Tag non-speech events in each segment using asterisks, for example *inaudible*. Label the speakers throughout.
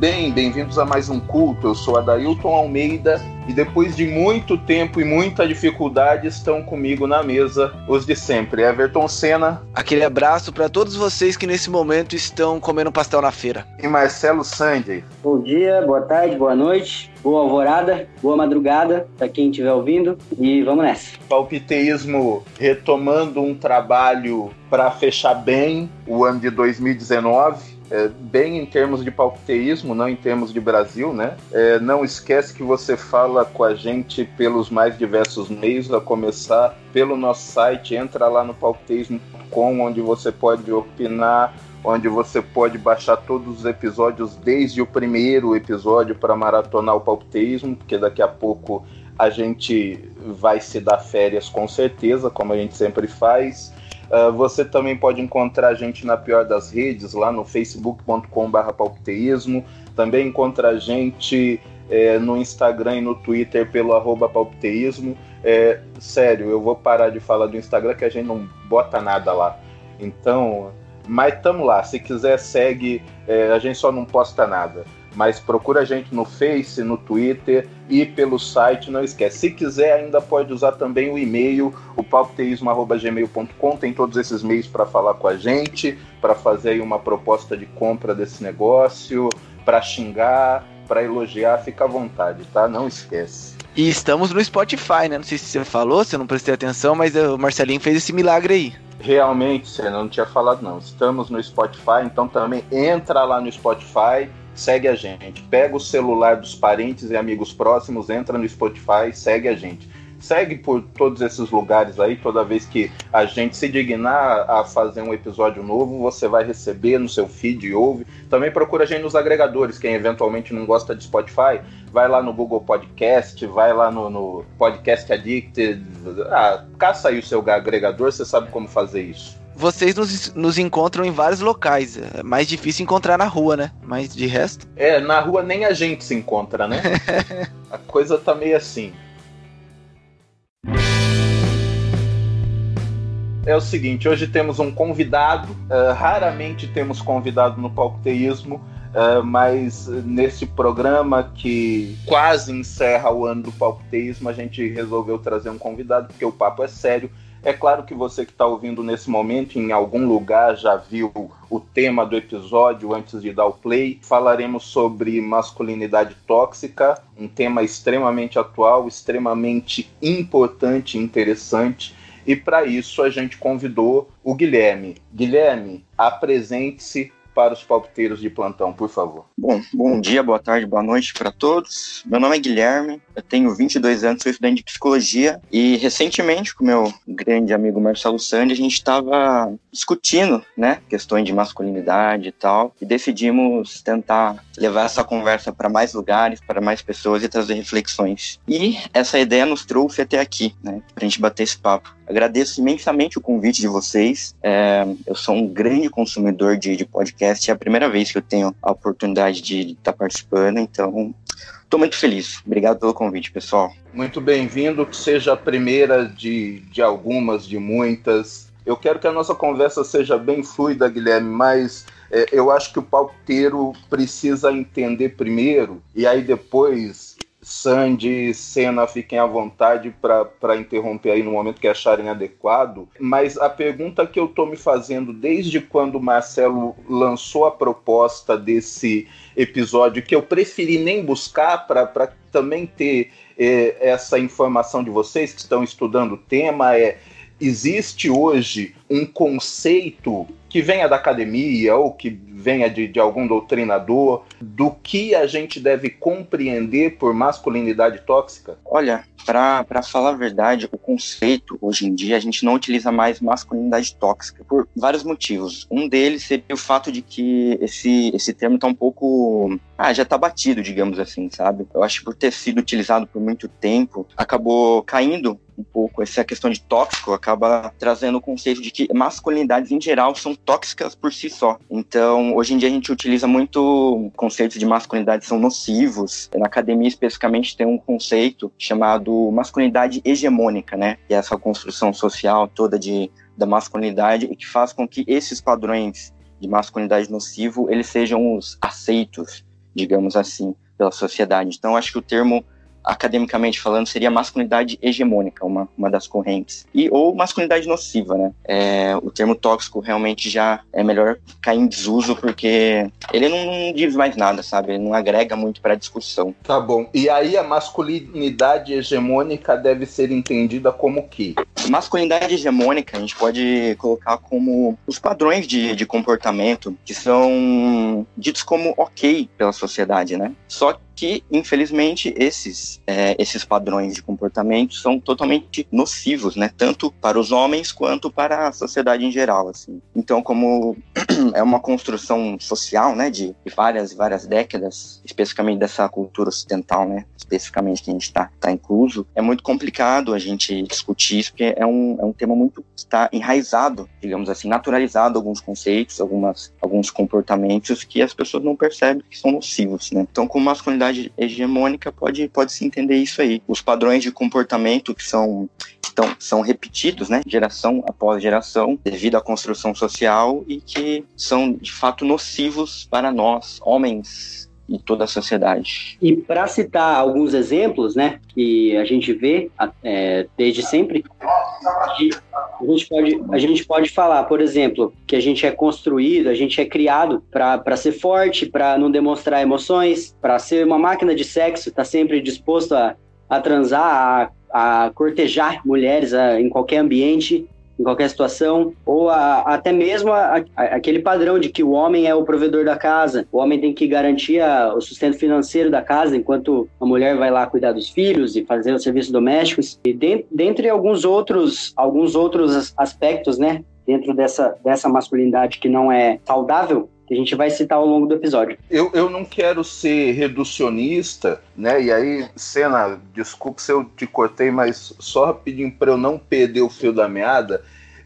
Speaker 1: muito bem, bem-vindos a mais um culto. Eu sou Adailton Almeida e depois de muito tempo e muita dificuldade estão comigo na mesa os de sempre. Everton Senna.
Speaker 2: Aquele abraço para todos vocês que nesse momento estão comendo pastel na feira.
Speaker 1: E Marcelo Sandy.
Speaker 3: Bom dia, boa tarde, boa noite, boa alvorada, boa madrugada para quem estiver ouvindo e vamos nessa.
Speaker 1: Palpiteísmo retomando um trabalho para fechar bem o ano de 2019 é, bem em termos de palpiteísmo, não em termos de Brasil, né? É, não esquece que você fala com a gente pelos mais diversos meios, a começar pelo nosso site, entra lá no palpiteísmo.com, onde você pode opinar, onde você pode baixar todos os episódios desde o primeiro episódio para maratonar o palpiteísmo, porque daqui a pouco a gente vai se dar férias com certeza, como a gente sempre faz. Uh, você também pode encontrar a gente na pior das redes, lá no facebook.com.br palpiteísmo. Também encontra a gente é, no Instagram e no Twitter pelo arroba palpiteísmo. É, sério, eu vou parar de falar do Instagram que a gente não bota nada lá. Então, mas tamo lá. Se quiser, segue. É, a gente só não posta nada mas procura a gente no Face, no Twitter e pelo site, não esquece. Se quiser, ainda pode usar também o e-mail, o palpiteísmo.gmail.com, tem todos esses meios para falar com a gente, para fazer aí uma proposta de compra desse negócio, para xingar, para elogiar, fica à vontade, tá? Não esquece.
Speaker 2: E estamos no Spotify, né? Não sei se você falou, se eu não prestei atenção, mas o Marcelinho fez esse milagre aí.
Speaker 1: Realmente, você não tinha falado não. Estamos no Spotify, então também entra lá no Spotify, segue a gente. Pega o celular dos parentes e amigos próximos, entra no Spotify, segue a gente. Segue por todos esses lugares aí, toda vez que a gente se dignar a fazer um episódio novo, você vai receber no seu feed e ouve. Também procura a gente nos agregadores, quem eventualmente não gosta de Spotify, vai lá no Google Podcast, vai lá no, no Podcast Addicted, ah, caça aí o seu agregador, você sabe como fazer isso
Speaker 2: vocês nos, nos encontram em vários locais. É mais difícil encontrar na rua, né? Mas de resto.
Speaker 1: É, na rua nem a gente se encontra, né? *laughs* a coisa tá meio assim. É o seguinte, hoje temos um convidado, uh, raramente temos convidado no palpiteísmo, uh, mas nesse programa que quase encerra o ano do palpiteísmo, a gente resolveu trazer um convidado, porque o papo é sério é claro que você que está ouvindo nesse momento, em algum lugar já viu o tema do episódio antes de dar o play. Falaremos sobre masculinidade tóxica, um tema extremamente atual, extremamente importante e interessante. E para isso a gente convidou o Guilherme. Guilherme, apresente-se para os palpiteiros de plantão, por favor.
Speaker 4: Bom, bom dia, boa tarde, boa noite para todos. Meu nome é Guilherme, eu tenho 22 anos, sou estudante de psicologia e recentemente com meu grande amigo Marcelo Sandi a gente estava discutindo, né, questões de masculinidade e tal, e decidimos tentar levar essa conversa para mais lugares, para mais pessoas e trazer reflexões. E essa ideia nos trouxe até aqui, né, para a gente bater esse papo. Agradeço imensamente o convite de vocês. É, eu sou um grande consumidor de, de podcast, é a primeira vez que eu tenho a oportunidade de estar tá participando, então estou muito feliz. Obrigado pelo convite, pessoal.
Speaker 1: Muito bem-vindo, que seja a primeira de, de algumas, de muitas. Eu quero que a nossa conversa seja bem fluida, Guilherme, mas é, eu acho que o palteiro precisa entender primeiro, e aí depois Sandy, Senna, fiquem à vontade para interromper aí no momento que acharem adequado. Mas a pergunta que eu estou me fazendo desde quando o Marcelo lançou a proposta desse episódio, que eu preferi nem buscar para também ter é, essa informação de vocês que estão estudando o tema, é existe hoje um conceito que venha da academia ou que venha de, de, algum doutrinador do que a gente deve compreender por masculinidade tóxica?
Speaker 4: Olha, para falar a verdade, o conceito hoje em dia a gente não utiliza mais masculinidade tóxica por vários motivos. Um deles seria o fato de que esse, esse termo está um pouco. Ah, já está batido, digamos assim, sabe? Eu acho que por ter sido utilizado por muito tempo, acabou caindo um pouco essa questão de tóxico, acaba trazendo o conceito de que masculinidades em geral são tóxicas por si só. Então, hoje em dia a gente utiliza muito conceitos de masculinidade são nocivos. Na academia especificamente tem um conceito chamado masculinidade hegemônica, né? É essa construção social toda de da masculinidade e que faz com que esses padrões de masculinidade nocivo eles sejam os aceitos digamos assim, pela sociedade. Então, acho que o termo academicamente falando, seria masculinidade hegemônica, uma, uma das correntes. E, ou masculinidade nociva, né? É, o termo tóxico realmente já é melhor cair em desuso, porque ele não, diz mais nada, sabe? Ele não agrega muito para a discussão.
Speaker 1: Tá bom. E aí a masculinidade hegemônica deve ser entendida como que?
Speaker 4: Masculinidade hegemônica a gente pode colocar como os padrões de, de comportamento que são ditos como ok pela sociedade, né? Só que, infelizmente, esses, é, esses padrões de comportamento são totalmente nocivos, né? Tanto para os homens quanto para a sociedade em geral, assim. Então, como *clears throat* é uma construção social, né, de várias e várias décadas, especificamente dessa cultura ocidental, né, especificamente que a gente está tá incluso, é muito complicado a gente discutir isso, porque é um, é um tema muito que está enraizado, digamos assim, naturalizado alguns conceitos, algumas, alguns comportamentos que as pessoas não percebem que são nocivos, né? Então, como masculinidade sociedade hegemônica pode, pode se entender isso aí. Os padrões de comportamento que são, estão, são repetidos, né, geração após geração, devido à construção social e que são de fato nocivos para nós, homens e toda a sociedade.
Speaker 3: E para citar alguns exemplos, né, que a gente vê é, desde sempre, a gente, pode, a gente pode falar, por exemplo, que a gente é construído, a gente é criado para ser forte, para não demonstrar emoções, para ser uma máquina de sexo, tá sempre disposto a, a transar, a, a cortejar mulheres a, em qualquer ambiente em qualquer situação, ou a, até mesmo a, a, aquele padrão de que o homem é o provedor da casa, o homem tem que garantir o sustento financeiro da casa, enquanto a mulher vai lá cuidar dos filhos e fazer os serviços domésticos, e de, dentre alguns outros, alguns outros aspectos, né, dentro dessa, dessa masculinidade que não é saudável, que a gente vai citar ao longo do episódio.
Speaker 1: Eu, eu não quero ser reducionista, né? E aí, Senna, desculpe se eu te cortei, mas só pedindo para eu não perder o fio da meada.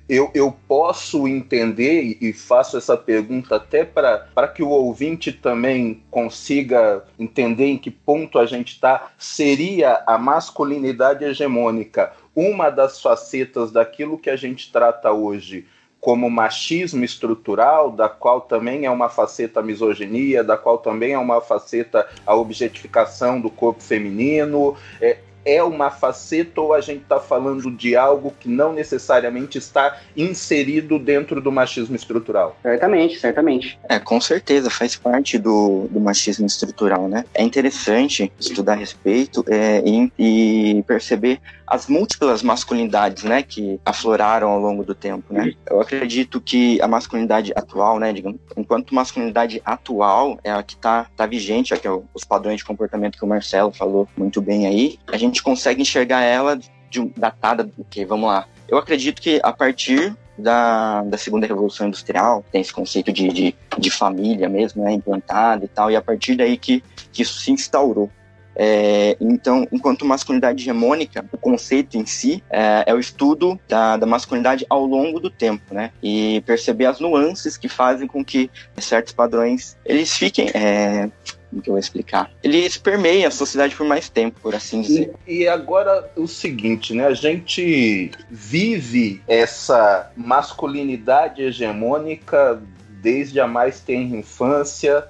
Speaker 1: Eu, eu posso entender e faço essa pergunta até para que o ouvinte também consiga entender em que ponto a gente está. Seria a masculinidade hegemônica uma das facetas daquilo que a gente trata hoje como machismo estrutural, da qual também é uma faceta a misoginia, da qual também é uma faceta a objetificação do corpo feminino. É, é uma faceta ou a gente está falando de algo que não necessariamente está inserido dentro do machismo estrutural?
Speaker 3: Certamente, certamente.
Speaker 4: É, com certeza, faz parte do, do machismo estrutural, né? É interessante estudar a respeito é, e, e perceber as múltiplas masculinidades, né, que afloraram ao longo do tempo, né? Eu acredito que a masculinidade atual, né, digamos, enquanto masculinidade atual é a que está tá vigente, é que é os padrões de comportamento que o Marcelo falou muito bem aí, a gente consegue enxergar ela de datada do que, vamos lá. Eu acredito que a partir da, da segunda revolução industrial, tem esse conceito de, de, de família mesmo, né, implantado e tal, e a partir daí que, que isso se instaurou. É, então, enquanto masculinidade hegemônica, o conceito em si é, é o estudo da, da, masculinidade ao longo do tempo, né? E perceber as nuances que fazem com que certos padrões eles fiquem é, como que eu vou explicar? Eles permeiam a sociedade por mais tempo, por assim dizer.
Speaker 1: E, e, agora o seguinte, né? A gente vive essa masculinidade hegemônica desde a mais tenra infância.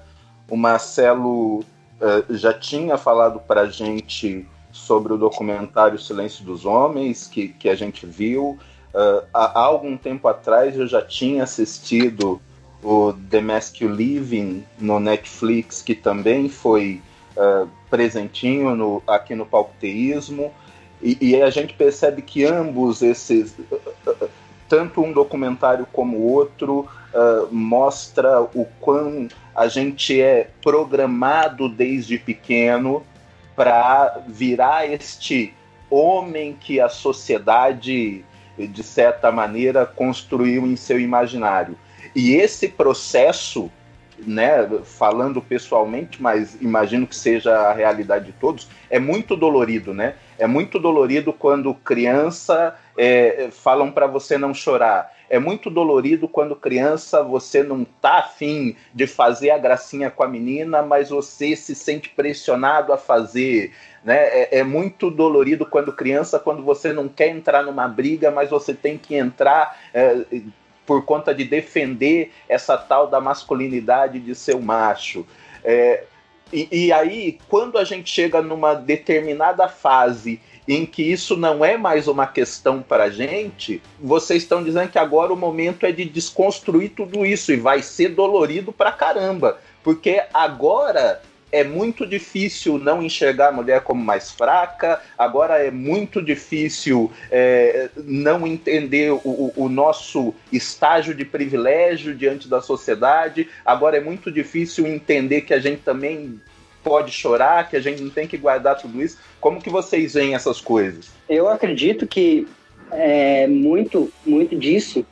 Speaker 1: O Marcelo uh, já tinha falado para a gente sobre o documentário Silêncio dos Homens, que, que a gente viu. Uh, há algum tempo atrás eu já tinha assistido o The Mask You Living no Netflix, que também foi uh, presentinho no, aqui no Palpiteísmo. E, e, a gente percebe que ambos esses, tanto um documentário como o outro, uh, mostra o quão a gente é programado desde pequeno para virar este homem que a sociedade, de certa maneira, construiu em seu imaginário. E esse processo, né, falando pessoalmente, mas imagino que seja a realidade de todos, é muito dolorido, né? É muito dolorido quando criança é, falam para você não chorar. É muito dolorido quando criança você não tá afim de fazer a gracinha com a menina, mas você se sente pressionado a fazer. Né? É, é, muito dolorido quando criança, quando você não quer entrar numa briga, mas você tem que entrar é, por conta de defender essa tal da masculinidade de ser macho. É, E, e aí, quando a gente chega numa determinada fase em que isso não é mais uma questão para gente, vocês estão dizendo que agora o momento é de desconstruir tudo isso e vai ser dolorido pra caramba. Porque agora é muito difícil não enxergar a mulher como mais fraca, agora é muito difícil é, não entender o, o, nosso estágio de privilégio diante da sociedade, agora é muito difícil entender que a gente também pode chorar, que a gente não tem que guardar tudo isso. Como que vocês veem essas coisas?
Speaker 3: Eu acredito que é, muito, muito disso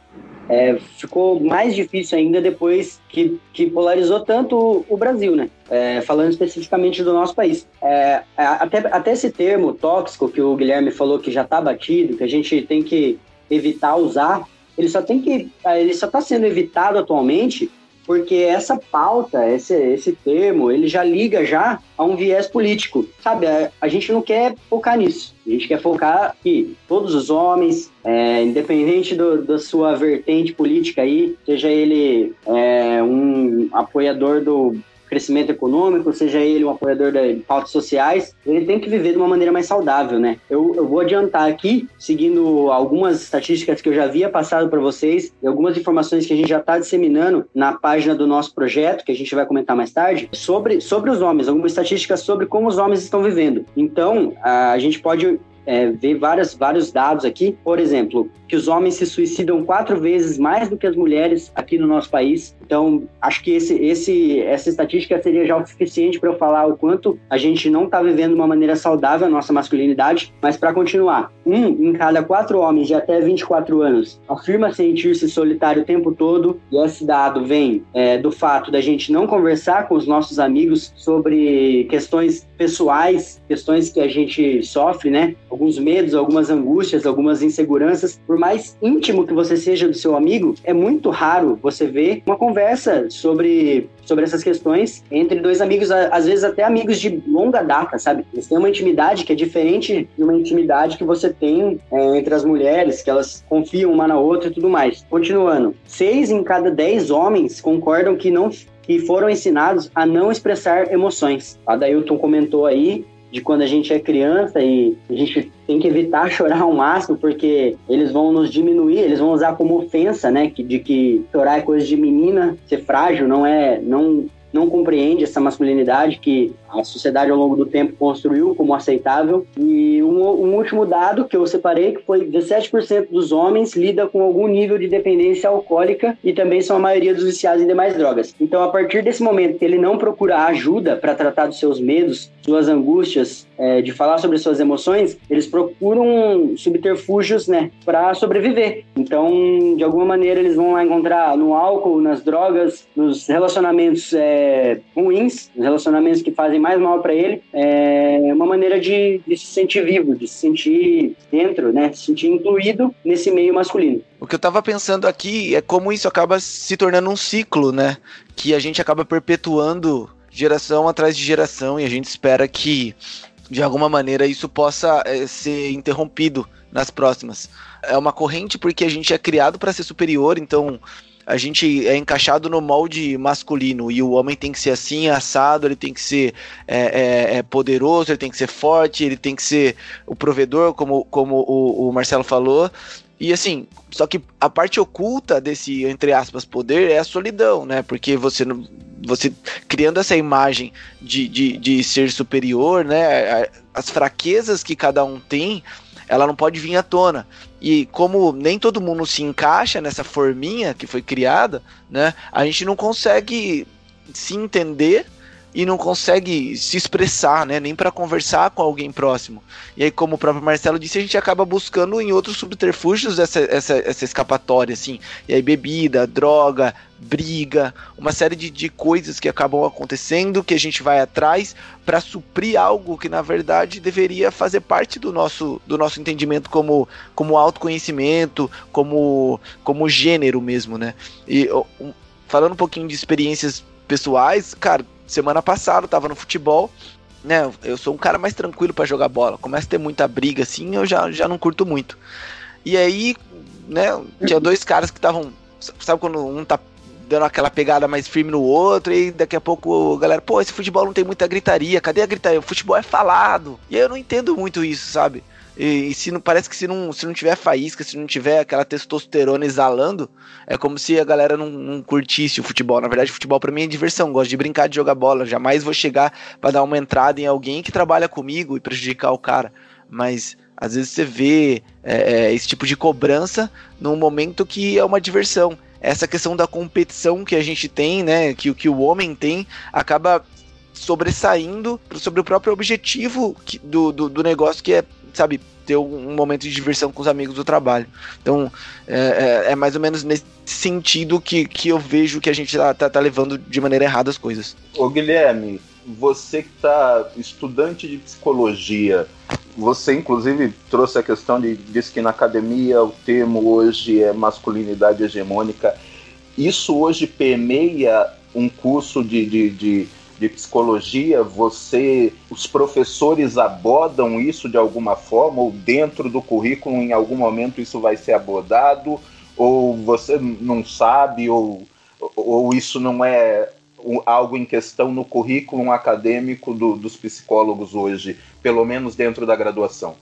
Speaker 3: é, ficou mais difícil ainda depois que, que polarizou tanto o, Brasil, né? É, falando especificamente do nosso país. É, até, até esse termo tóxico que o Guilherme falou que já está batido, que a gente tem que evitar usar, ele só tem que. Ele só está sendo evitado atualmente porque essa pauta, esse, esse termo, ele já liga já a um viés político, sabe? A, a gente não quer focar nisso. A gente quer focar que todos os homens, é, independente do, da sua vertente política aí, seja ele é, um apoiador do crescimento econômico, seja ele um apoiador de pautas sociais, ele tem que viver de uma maneira mais saudável, né? Eu, eu vou adiantar aqui, seguindo algumas estatísticas que eu já havia passado para vocês e algumas informações que a gente já está disseminando na página do nosso projeto, que a gente vai comentar mais tarde, sobre, sobre os homens, algumas estatísticas sobre como os homens estão vivendo. Então, a gente pode é, ver várias, vários dados aqui. Por exemplo, que os homens se suicidam quatro vezes mais do que as mulheres aqui no nosso país. Então, acho que esse, esse, essa estatística seria já o suficiente para eu falar o quanto a gente não está vivendo de uma maneira saudável a nossa masculinidade. Mas para continuar, um em cada quatro homens de até 24 anos afirma sentir-se solitário o tempo todo, e esse dado vem é, do fato da gente não conversar com os nossos amigos sobre questões pessoais, questões que a gente sofre, né? Alguns medos, algumas angústias, algumas inseguranças. Por mais íntimo que você seja do seu amigo, é muito raro você ver uma conversa sobre, sobre essas questões entre dois amigos, às vezes até amigos de longa data, sabe? Eles têm uma intimidade que é diferente de uma intimidade que você tem é, entre as mulheres, que elas confiam uma na outra e tudo mais. Continuando, seis em cada dez homens concordam que não que foram ensinados a não expressar emoções. A Dailton comentou aí de quando a gente é criança e a gente tem que evitar *laughs* chorar ao máximo, porque eles vão nos diminuir, eles vão usar como ofensa, né? De que chorar é coisa de menina, ser frágil não é, não não compreende essa masculinidade que a sociedade ao longo do tempo construiu como aceitável. E um, um último dado que eu separei, que foi 17% dos homens lida com algum nível de dependência alcoólica e também são a maioria dos viciados em demais drogas. Então, a partir desse momento que ele não procura ajuda para tratar dos seus medos, suas angústias, é, de falar sobre suas emoções, eles procuram subterfúgios, né, para sobreviver. Então, de alguma maneira, eles vão lá encontrar no álcool, nas drogas, nos relacionamentos é, ruins, nos relacionamentos que fazem mais mal para ele, é uma maneira de, de, se sentir vivo, de se sentir dentro, né, se sentir incluído nesse meio masculino.
Speaker 2: O que eu tava pensando aqui é como isso acaba se tornando um ciclo, né, que a gente acaba perpetuando geração atrás de geração e a gente espera que de alguma maneira isso possa é, ser interrompido nas próximas. É uma corrente porque a gente é criado para ser superior, então a gente é encaixado no molde masculino e o homem tem que ser assim, assado, ele tem que ser é, é, poderoso, ele tem que ser forte, ele tem que ser o provedor, como, como o, o Marcelo falou. E assim, só que a parte oculta desse, entre aspas, poder é a solidão, né? Porque você não. Você criando essa imagem de, de, de ser superior, né? As fraquezas que cada um tem, ela não pode vir à tona. E como nem todo mundo se encaixa nessa forminha que foi criada, né? A gente não consegue se entender e não consegue se expressar, né? Nem para conversar com alguém próximo. E aí, como o próprio Marcelo disse, a gente acaba buscando em outros subterfúgios essa, essa, essa escapatória, assim. E aí, bebida, droga, briga, uma série de, de coisas que acabam acontecendo que a gente vai atrás para suprir algo que na verdade deveria fazer parte do nosso, do nosso entendimento como, como autoconhecimento, como, como gênero mesmo, né? E falando um pouquinho de experiências pessoais, cara, semana passada, tava no futebol, né? Eu sou um cara mais tranquilo para jogar bola. Começa a ter muita briga assim, eu já, já não curto muito. E aí, né, tinha dois caras que estavam. Sabe quando um tá dando aquela pegada mais firme no outro, e daqui a pouco a galera, pô, esse futebol não tem muita gritaria, cadê a gritaria? O futebol é falado. E eu não entendo muito isso, sabe? E, e, se não parece que se não, se não tiver faísca, se não tiver aquela testosterona exalando, é como se a galera não, não curtisse o futebol. Na verdade, futebol para mim é diversão, gosto de brincar de jogar bola. Jamais vou chegar para dar uma entrada em alguém que trabalha comigo e prejudicar o cara. Mas às vezes você vê é, é, esse tipo de cobrança num momento que é uma diversão. Essa questão da competição que a gente tem, né, que, que o homem tem, acaba sobressaindo sobre o próprio objetivo que, do, do, do negócio que é sabe, ter um momento de diversão com os amigos do trabalho. Então, é, é, é mais ou menos nesse sentido que, que eu vejo que a gente tá, tá, tá levando de maneira errada as coisas.
Speaker 1: Ô Guilherme, você que está estudante de psicologia, você inclusive trouxe a questão de diz que na academia o termo hoje é masculinidade hegemônica. Isso hoje permeia um curso de, de, de de psicologia, você, os professores abordam isso de alguma forma ou dentro do currículo em algum momento isso vai ser abordado ou você não sabe ou, ou isso não é algo em questão no currículo acadêmico do, dos psicólogos hoje, pelo menos dentro da graduação?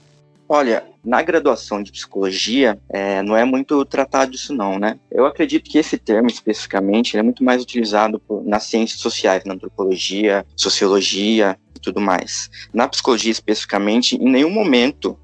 Speaker 4: Olha, na graduação de psicologia, é, não é muito tratado isso não, né? Eu acredito que esse termo, especificamente, é muito mais utilizado por, nas ciências sociais, na antropologia, sociologia e tudo mais. Na psicologia, especificamente, em nenhum momento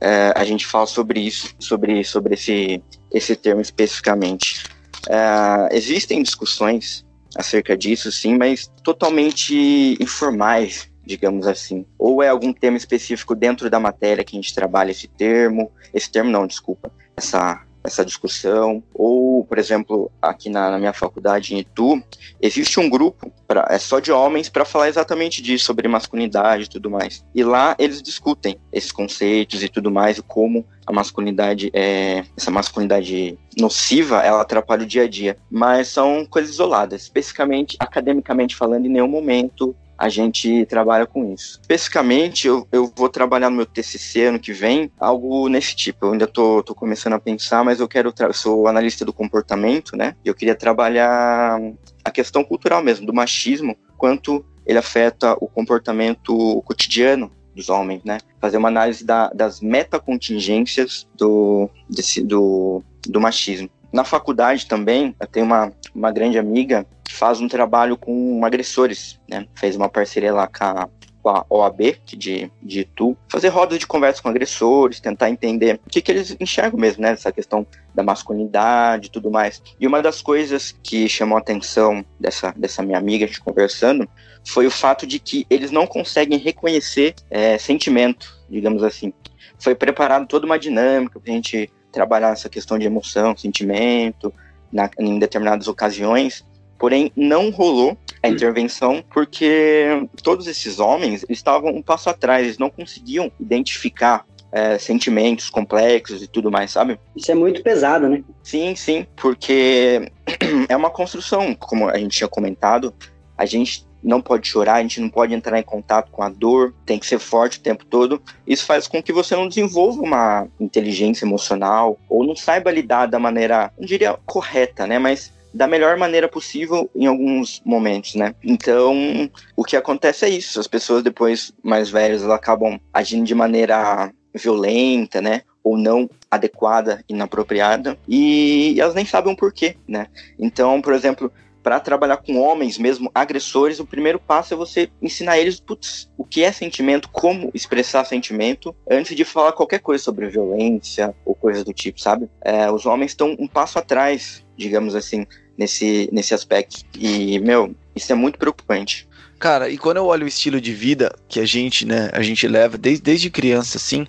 Speaker 4: é, a gente fala sobre isso, sobre, sobre esse, esse termo especificamente. É, existem discussões acerca disso, sim, mas totalmente informais, digamos assim. Ou é algum tema específico dentro da matéria que a gente trabalha esse termo, esse termo não, desculpa, essa essa discussão, ou, por exemplo, aqui na, na minha faculdade em Itu, existe um grupo pra, é só de homens para falar exatamente disso, sobre masculinidade e tudo mais. E lá eles discutem esses conceitos e tudo mais, e como a masculinidade é essa masculinidade nociva, ela atrapalha o dia a dia. Mas são coisas isoladas, especificamente academicamente falando, em nenhum momento a gente trabalha com isso. Especificamente, eu, eu vou trabalhar no meu TCC ano que vem, algo nesse tipo. Eu ainda tô, tô começando a pensar, mas eu quero, sou analista do comportamento, né? E eu queria trabalhar a questão cultural mesmo, do machismo, quanto ele afeta o comportamento cotidiano dos homens, né? Fazer uma análise da, das metacontingências do, desse, do, do machismo. Na faculdade também, eu tenho uma, uma grande amiga que faz um trabalho com agressores, né? Fez uma parceria lá com a, com a OAB de, de Itu, fazer rodas de conversa com agressores, tentar entender o que, que eles enxergam mesmo, né? Essa questão da masculinidade e tudo mais. E uma das coisas que chamou a atenção dessa, dessa minha amiga, a gente conversando, foi o fato de que eles não conseguem reconhecer é, sentimento, digamos assim. Foi preparado toda uma dinâmica para a gente trabalhar essa questão de emoção, sentimento, na, em determinadas ocasiões, porém não rolou a hum. intervenção porque todos esses homens estavam um passo atrás, eles não conseguiam identificar é, sentimentos complexos e tudo mais, sabe?
Speaker 3: Isso é muito pesado, né?
Speaker 4: Sim, sim, porque *clears throat* é uma construção, como a gente tinha comentado, a gente não pode chorar, a gente não pode entrar em contato com a dor, tem que ser forte o tempo todo. Isso faz com que você não desenvolva uma inteligência emocional ou não saiba lidar da maneira, não diria correta, né, mas da melhor maneira possível em alguns momentos, né? Então, o que acontece é isso, as pessoas depois mais velhas elas acabam agindo de maneira violenta, né? Ou não adequada, inapropriada, e elas nem sabem o porquê, né? Então, por exemplo, para trabalhar com homens mesmo agressores, o primeiro passo é você ensinar eles putz, o que é sentimento, como expressar sentimento, antes de falar qualquer coisa sobre violência ou coisas do tipo, sabe? É, os homens estão um passo atrás, digamos assim, nesse, nesse aspecto. E, meu, isso é muito preocupante.
Speaker 2: Cara, e quando eu olho o estilo de vida que a gente, né, a gente leva desde, desde criança, assim,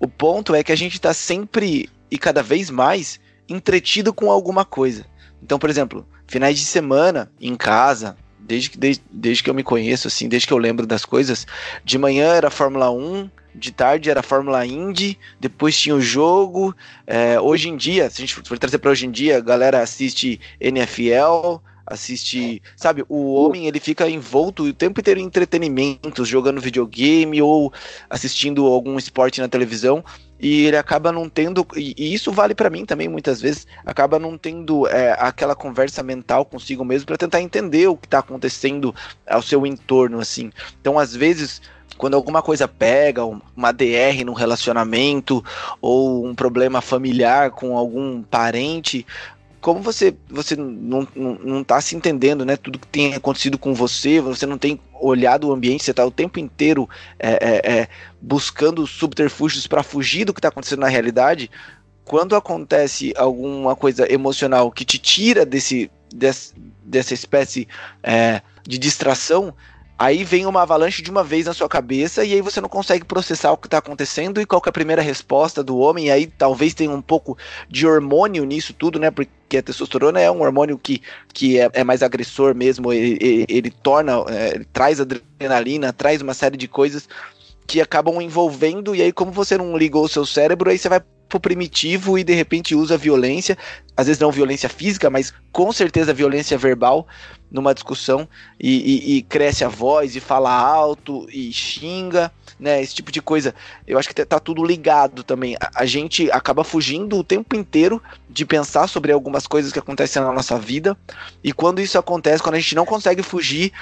Speaker 2: o ponto é que a gente tá sempre e cada vez mais entretido com alguma coisa. Então, por exemplo, finais de semana em casa, desde que, desde, desde que eu me conheço, assim, desde que eu lembro das coisas, de manhã era Fórmula 1, de tarde era Fórmula Indy, depois tinha o jogo. É, hoje em dia, se a gente for trazer para hoje em dia, a galera assiste NFL, assiste, sabe, o homem ele fica envolto o tempo inteiro em entretenimentos, jogando videogame ou assistindo algum esporte na televisão e ele acaba não tendo e, isso vale para mim também muitas vezes acaba não tendo é, aquela conversa mental consigo mesmo para tentar entender o que está acontecendo ao seu entorno assim. Então às vezes quando alguma coisa pega, uma DR num relacionamento ou um problema familiar com algum parente, como você você não, não, não tá se entendendo, né? Tudo que tem acontecido com você, você não tem olhado o ambiente, você está o tempo inteiro é, é, é, buscando subterfúgios para fugir do que está acontecendo na realidade. Quando acontece alguma coisa emocional que te tira desse, desse dessa espécie é, de distração, Aí vem uma avalanche de uma vez na sua cabeça e aí você não consegue processar o que está acontecendo e qual é a primeira resposta do homem. E aí talvez tenha um pouco de hormônio nisso tudo, né? Porque a testosterona é um hormônio que, que é, é mais agressor mesmo. Ele, ele, ele torna, é, ele traz adrenalina, traz uma série de coisas que acabam envolvendo. E aí, como você não ligou o seu cérebro, aí você vai pro primitivo e de repente usa violência, às vezes não violência física, mas com certeza violência verbal numa discussão e, e, e, cresce a voz e fala alto e xinga, né? Esse tipo de coisa. Eu acho que tá tudo ligado também. A, a, gente acaba fugindo o tempo inteiro de pensar sobre algumas coisas que acontecem na nossa vida. E quando isso acontece, quando a gente não consegue fugir,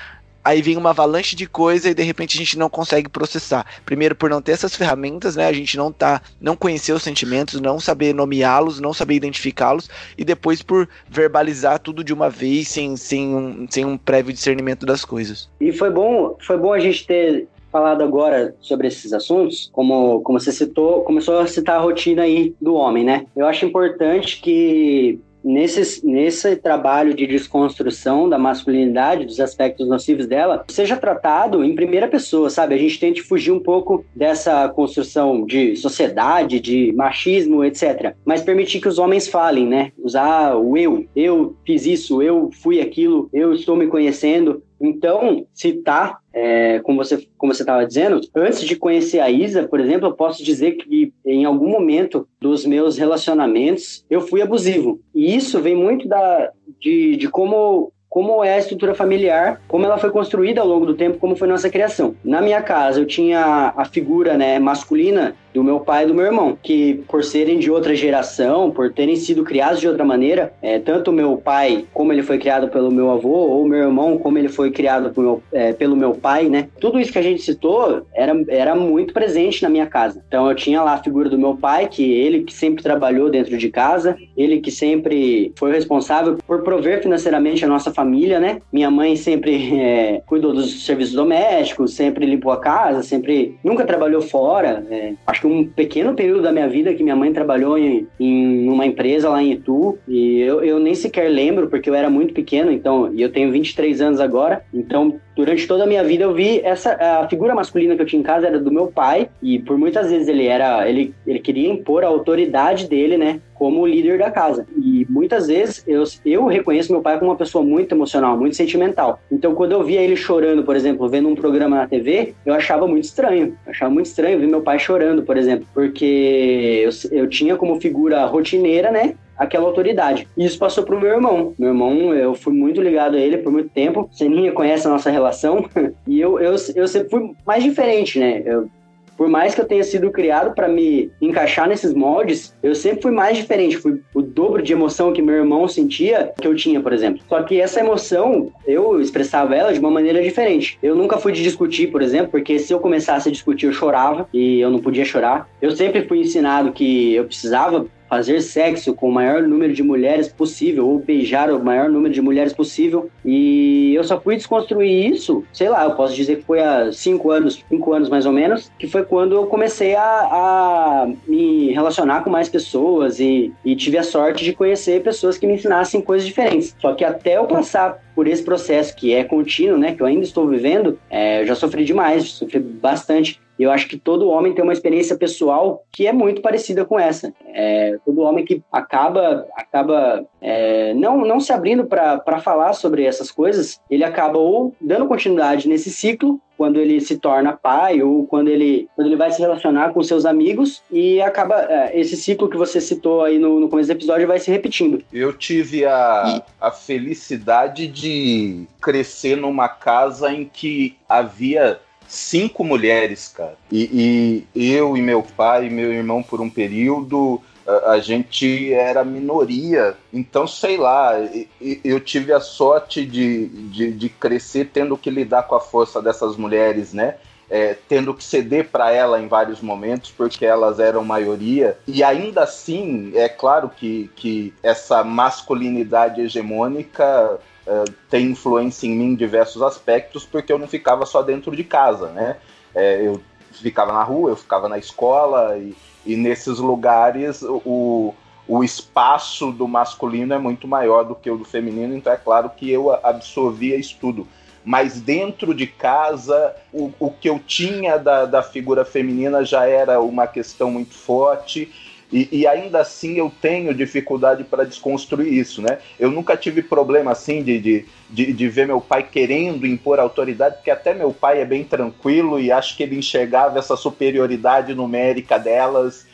Speaker 2: aí vem uma avalanche de coisa e de repente a gente não consegue processar. Primeiro por não ter essas ferramentas, né? A gente não tá, não conhecer os sentimentos, não saber nomeá-los, não saber identificá-los e depois por verbalizar tudo de uma vez sem, sem, um, sem um prévio discernimento das coisas.
Speaker 3: E foi bom, foi bom a gente ter falado agora sobre esses assuntos, como, como você citou, começou a citar a rotina aí do homem, né? Eu acho importante que nesse, nesse trabalho de desconstrução da masculinidade, dos aspectos nocivos dela, seja tratado em primeira pessoa, sabe? A gente tente fugir um pouco dessa construção de sociedade, de machismo, etc. Mas permitir que os homens falem, né? Usar o eu. Eu fiz isso, eu fui aquilo, eu estou me conhecendo. Então, citar, é, como você como você estava dizendo, antes de conhecer a Isa, por exemplo, eu posso dizer que em algum momento dos meus relacionamentos eu fui abusivo. E isso vem muito da, de, de como como é a estrutura familiar, como ela foi construída ao longo do tempo, como foi nossa criação. Na minha casa, eu tinha a figura né, masculina do meu pai e do meu irmão, que por serem de outra geração, por terem sido criados de outra maneira, é, tanto meu pai, como ele foi criado pelo meu avô, ou meu irmão, como ele foi criado meu, é, pelo meu pai, né? Tudo isso que a gente citou era, era muito presente na minha casa. Então eu tinha lá a figura do meu pai, que ele que sempre trabalhou dentro de casa, ele que sempre foi responsável por prover financeiramente a nossa família, né? Minha mãe sempre é, cuidou dos serviços domésticos, sempre limpou a casa, sempre nunca trabalhou fora. É, acho que um pequeno período da minha vida que minha mãe trabalhou em, em uma empresa lá em Itu, e eu, eu nem sequer lembro, porque eu era muito pequeno, então, e eu tenho 23 anos agora, então durante toda a minha vida eu vi essa a figura masculina que eu tinha em casa era do meu pai e por muitas vezes ele era ele, ele queria impor a autoridade dele né como líder da casa. E muitas vezes eu, eu reconheço meu pai como uma pessoa muito emocional muito sentimental. Então quando eu via ele chorando por exemplo vendo um programa na TV eu achava muito estranho. Eu achava muito estranho ver meu pai chorando por exemplo porque eu, eu tinha como figura rotineira né aquela autoridade. E isso passou pro meu irmão. Meu irmão, eu fui muito ligado a ele por muito tempo. Seninha conhece a nossa relação. *laughs* e eu, eu, eu sempre fui mais diferente, né? Eu, por mais que eu tenha sido criado para me encaixar nesses moldes, eu sempre fui mais diferente. Fui o dobro de emoção que meu irmão sentia que eu tinha, por exemplo. Só que essa emoção, eu expressava ela de uma maneira diferente. Eu nunca fui de discutir, por exemplo, porque se eu começasse a discutir, eu chorava e eu não podia chorar. Eu sempre fui ensinado que eu precisava fazer sexo com o maior número de mulheres possível, ou beijar o maior número de mulheres possível. E eu só fui desconstruir isso, sei lá, eu posso dizer que foi há cinco anos, cinco anos mais ou menos, que foi quando eu comecei a, a me relacionar com mais pessoas e, e tive a sorte de conhecer pessoas que me ensinassem coisas diferentes. Só que até eu passar por esse processo que é contínuo, né, que eu ainda estou vivendo, é, eu já sofri demais, sofri bastante eu acho que todo homem tem uma experiência pessoal que é muito parecida com essa. É, todo homem que acaba, acaba é, não, não se abrindo para falar sobre essas coisas, ele acaba ou dando continuidade nesse ciclo quando ele se torna pai ou quando ele, quando ele vai se relacionar com seus amigos e acaba é, esse ciclo que você citou aí no, no começo do episódio vai se repetindo.
Speaker 1: Eu tive a, a felicidade de crescer numa casa em que havia cinco mulheres, cara. E, e eu e meu pai e meu irmão por um período a gente era minoria. Então, sei lá, eu tive a sorte de, de, de crescer tendo que lidar com a força dessas mulheres, né? É, tendo que ceder para ela em vários momentos, porque elas eram maioria. E ainda assim, é claro que, que essa masculinidade hegemônica é, tem influência em mim em diversos aspectos, porque eu não ficava só dentro de casa, né? É, eu ficava na rua, eu ficava na escola, e, e nesses lugares o, o espaço do masculino é muito maior do que o do feminino, então é claro que eu absorvia isso tudo. Mas dentro de casa, o, o que eu tinha da, da figura feminina já era uma questão muito forte. E, e, ainda assim eu tenho dificuldade para desconstruir isso, né? Eu nunca tive problema assim de, de, de, de, ver meu pai querendo impor autoridade, porque até meu pai é bem tranquilo e acho que ele enxergava essa superioridade numérica delas.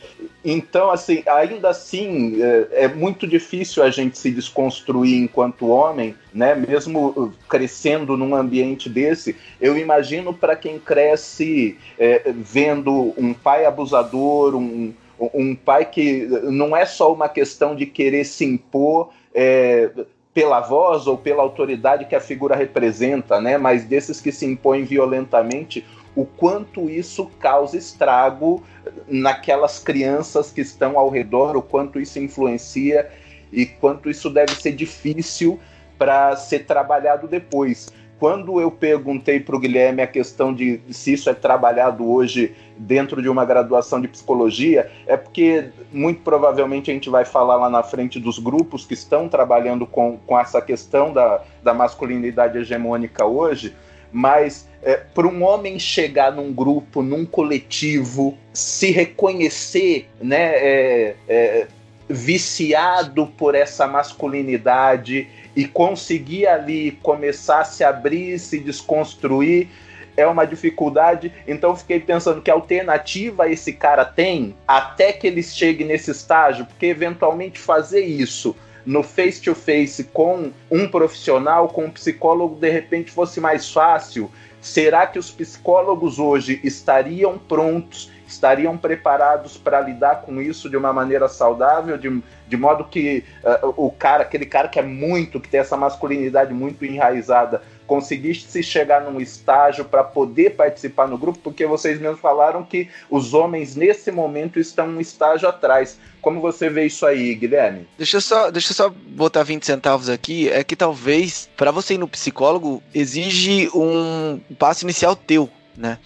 Speaker 1: Então, assim, ainda assim, é, é muito difícil a gente se desconstruir enquanto homem, né? Mesmo crescendo num ambiente desse, eu imagino para quem cresce é, vendo um pai abusador, um um pai que não é só uma questão de querer se impor é, pela voz ou pela autoridade que a figura representa, né? Mas desses que se impõem violentamente, o quanto isso causa estrago naquelas crianças que estão ao redor, o quanto isso influencia e quanto isso deve ser difícil para ser trabalhado depois quando eu perguntei para o Guilherme a questão de se isso é trabalhado hoje dentro de uma graduação de psicologia, é porque muito provavelmente a gente vai falar lá na frente dos grupos que estão trabalhando com, com essa questão da, da masculinidade hegemônica hoje, mas é, para um homem chegar num grupo, num coletivo, se reconhecer, né, é, é, viciado por essa masculinidade e conseguir ali começar a se abrir, se desconstruir, é uma dificuldade. Então fiquei pensando que alternativa esse cara tem até que ele chegue nesse estágio, porque eventualmente fazer isso no face to face com um profissional, com um psicólogo, de repente fosse mais fácil. Será que os psicólogos hoje estariam prontos estariam preparados para lidar com isso de uma maneira saudável, de, de modo que uh, o cara, aquele cara que é muito, que tem essa masculinidade muito enraizada, conseguisse chegar num estágio para poder participar no grupo, porque vocês mesmos falaram que os homens nesse momento estão um estágio atrás. Como você vê isso aí, Guilherme?
Speaker 2: Deixa eu só, deixa eu só botar 20 centavos aqui. É que talvez, para você ir no psicólogo, exige um passo inicial teu, né?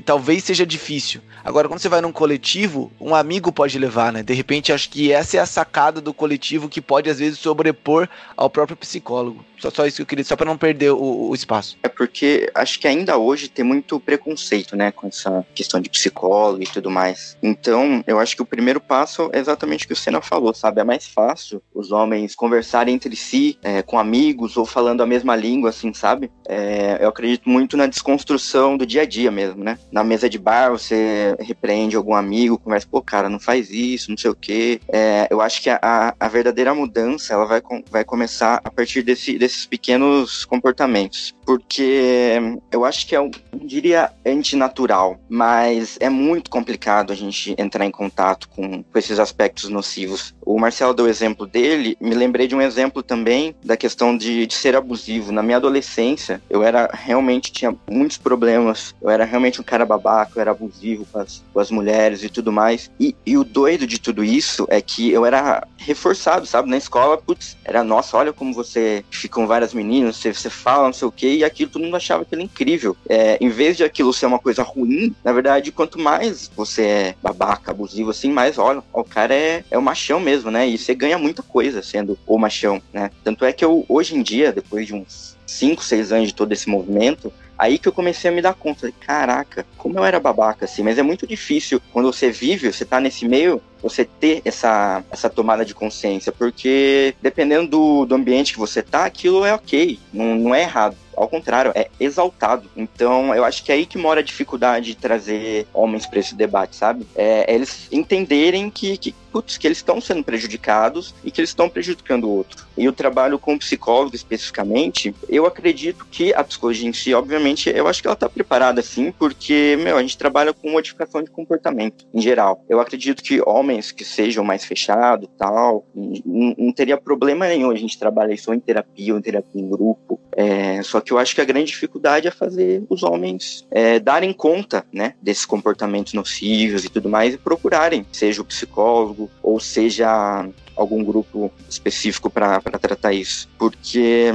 Speaker 2: E talvez seja difícil. Agora, quando você vai num coletivo, um amigo pode levar, né? De repente, acho que essa é a sacada do coletivo que pode, às vezes, sobrepor ao próprio psicólogo. Só, só isso que eu queria, só para não perder o, o, espaço.
Speaker 4: É porque acho que ainda hoje tem muito preconceito, né? Com essa questão de psicólogo e tudo mais. Então, eu acho que o primeiro passo é exatamente o que o Senna falou, sabe? É mais fácil os homens conversarem entre si, é, com amigos ou falando a mesma língua, assim, sabe? É, eu acredito muito na desconstrução do dia a dia mesmo, né? Na mesa de bar, você repreende algum amigo, conversa, pô, cara, não faz isso, não sei o quê. É, eu acho que a, a verdadeira mudança, ela vai, vai começar a partir desse, desses pequenos comportamentos. Porque eu acho que é, não diria antinatural, mas é muito complicado a gente entrar em contato com, com esses aspectos nocivos. O Marcelo deu o exemplo dele, me lembrei de um exemplo também da questão de, de ser abusivo. Na minha adolescência, eu era realmente, tinha muitos problemas, eu era realmente um cara babaca, eu era abusivo com as, com as mulheres e tudo mais. E, e, o doido de tudo isso é que eu era reforçado, sabe? Na escola, putz, era, nossa, olha como você fica com várias meninas, você, você fala, não sei o quê, e aquilo todo mundo achava aquilo incrível. É, em vez de aquilo ser uma coisa ruim, na verdade, quanto mais você é babaca, abusivo, assim, mais, olha, o cara é, é o machão mesmo, né? E você ganha muita coisa sendo o machão, né? Tanto é que eu, hoje em dia, depois de uns 5, 6 anos de todo esse movimento, Aí que eu comecei a me dar conta, caraca, como eu era babaca, assim, mas é muito difícil quando você vive, você tá nesse meio, você ter essa, essa tomada de consciência, porque dependendo do, do ambiente que você tá, aquilo é ok, não, não é errado. Ao contrário, é exaltado. Então, eu acho que é aí que mora a dificuldade de trazer homens para esse debate, sabe? É, é eles entenderem que, que putz, que eles estão sendo prejudicados e que eles estão prejudicando o outro. E o trabalho com psicólogo especificamente, eu acredito que a psicologia em si, obviamente, eu acho que ela está preparada sim, porque, meu, a gente trabalha com modificação de comportamento em geral. Eu acredito que homens que sejam mais fechados tal, não, não teria problema nenhum a gente trabalhar isso em terapia ou em terapia em grupo. É, só que eu acho que a grande dificuldade é fazer os homens é, darem conta, né, desses comportamentos nocivos e tudo mais e procurarem, seja o psicólogo, ou seja algum grupo específico para tratar isso, porque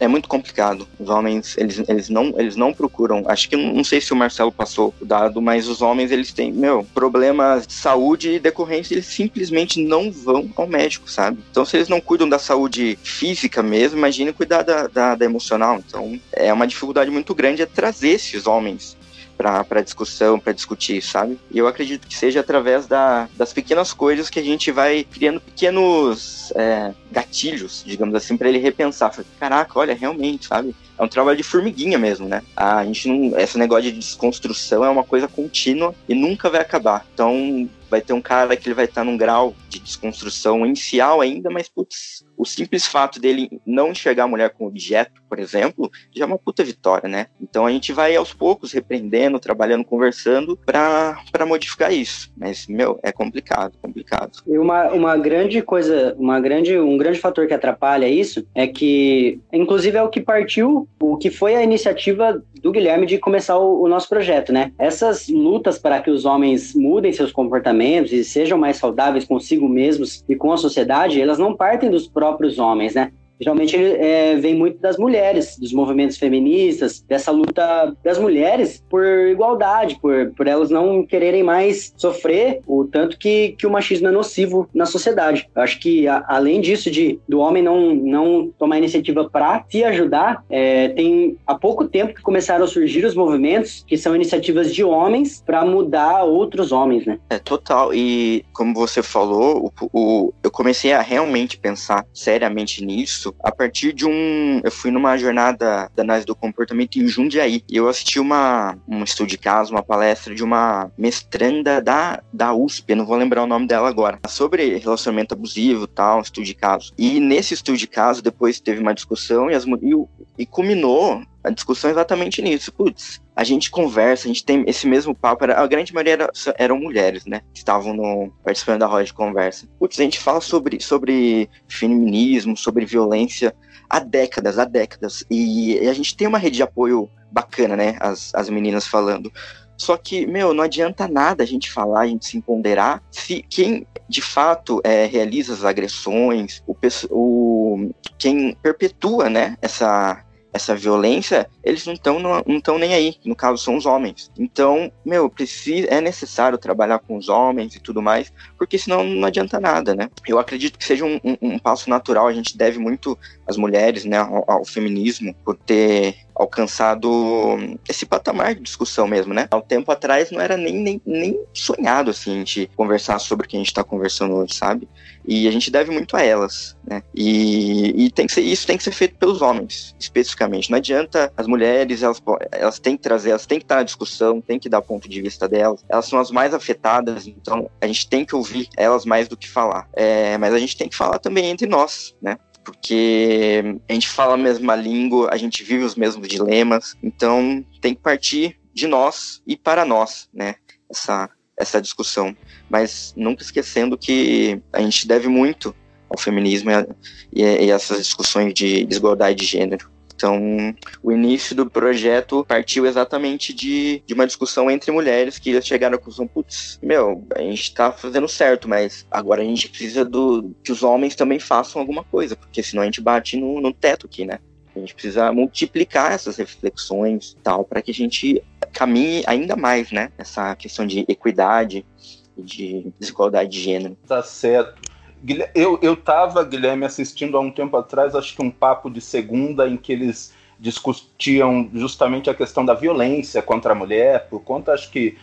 Speaker 4: é muito complicado. Os homens, eles, eles, não, eles não procuram. Acho que não sei se o Marcelo passou o dado, mas os homens, eles têm, meu, problemas de saúde e decorrência, eles simplesmente não vão ao médico, sabe? Então, se eles não cuidam da saúde física mesmo, imagine cuidar da, da, da emocional. Então, é uma dificuldade muito grande é trazer esses homens para discussão, para discutir, sabe? E eu acredito que seja através da, das pequenas coisas que a gente vai criando pequenos é, gatilhos, digamos assim, para ele repensar. Caraca, olha, realmente, sabe? É um trabalho de formiguinha mesmo, né? A gente não. Esse negócio de desconstrução é uma coisa contínua e nunca vai acabar. Então, vai ter um cara que ele vai estar num grau de desconstrução inicial ainda, mas putz, o simples fato dele não enxergar a mulher como objeto, por exemplo, já é uma puta vitória, né? Então a gente vai aos poucos repreendendo, trabalhando, conversando para modificar isso. Mas, meu, é complicado, complicado.
Speaker 3: E uma, uma grande coisa, uma grande, um grande fator que atrapalha isso é que, inclusive, é o que partiu, o que foi a iniciativa do Guilherme de começar o, o nosso projeto, né? Essas lutas para que os homens mudem seus comportamentos e sejam mais saudáveis consigo mesmos e com a sociedade, elas não partem dos próprios homens, né? Geralmente ele é, vem muito das mulheres, dos movimentos feministas, dessa luta das mulheres por igualdade, por, por elas não quererem mais sofrer o tanto que, que o machismo é nocivo na sociedade. Eu acho que, a, além disso, de do homem não, não tomar iniciativa para se ajudar, é, tem há pouco tempo que começaram a surgir os movimentos que são iniciativas de homens para mudar outros homens, né?
Speaker 4: É total. E como você falou, o, o, eu comecei a realmente pensar seriamente nisso isso a partir de um. Eu fui numa jornada da análise do comportamento em Jundiaí. E eu assisti uma, um estudo de caso, uma palestra de uma mestranda da, da USP, eu não vou lembrar o nome dela agora, sobre relacionamento abusivo tal, estudo de caso. E nesse estudo de caso, depois teve uma discussão e, as, e, e culminou a discussão exatamente nisso. Putz, a gente conversa, a gente tem esse mesmo papo. A grande maioria era, eram mulheres, né? Que estavam no, participando da roda de conversa. Putz, a gente fala sobre, sobre feminismo, sobre violência há décadas, há décadas. E, e a gente tem uma rede de apoio bacana, né? As, as meninas falando. Só que, meu, não adianta nada a gente falar, a gente se empoderar, se quem de fato é, realiza as agressões, o, o, quem perpetua, né, essa, essa violência, eles não estão não nem aí. No caso, são os homens. Então, meu, precisa, é necessário trabalhar com os homens e tudo mais, porque senão não adianta nada, né? Eu acredito que seja um, um, um passo natural. A gente deve muito às mulheres, né, ao, ao, feminismo, por ter alcançado esse patamar de discussão mesmo, né? Há um tempo atrás não era nem, nem, nem sonhado, assim, a gente conversar sobre o que a gente está conversando hoje, sabe? E a gente deve muito a elas, né? E, e tem que ser, isso tem que ser feito pelos homens, especificamente. Não adianta as mulheres, elas, elas têm que trazer, elas têm que estar na discussão, têm que dar o ponto de vista delas. Elas são as mais afetadas, então a gente tem que ouvir elas mais do que falar. É, mas a gente tem que falar também entre nós, né? Porque a gente fala a mesma língua, a gente vive os mesmos dilemas, então tem que partir de nós e para nós, né? Essa, essa discussão, mas nunca esquecendo que a gente deve muito ao feminismo e, e, e essas discussões de desigualdade de gênero. Então, o início do projeto partiu exatamente de, de uma discussão entre mulheres que chegaram à conclusão, putz, meu, a gente tá fazendo certo, mas agora a gente precisa do, que os homens também façam alguma coisa, porque senão a gente bate no, no teto aqui, né? A gente precisa multiplicar essas reflexões tal para que a gente caminhe ainda mais, né? Essa questão de equidade e de desigualdade de gênero.
Speaker 1: Tá certo. Eu, eu tava, Guilherme, assistindo há um tempo atrás, acho que um papo de segunda em que eles discutiam justamente a questão da violência contra a mulher, por conta, acho que,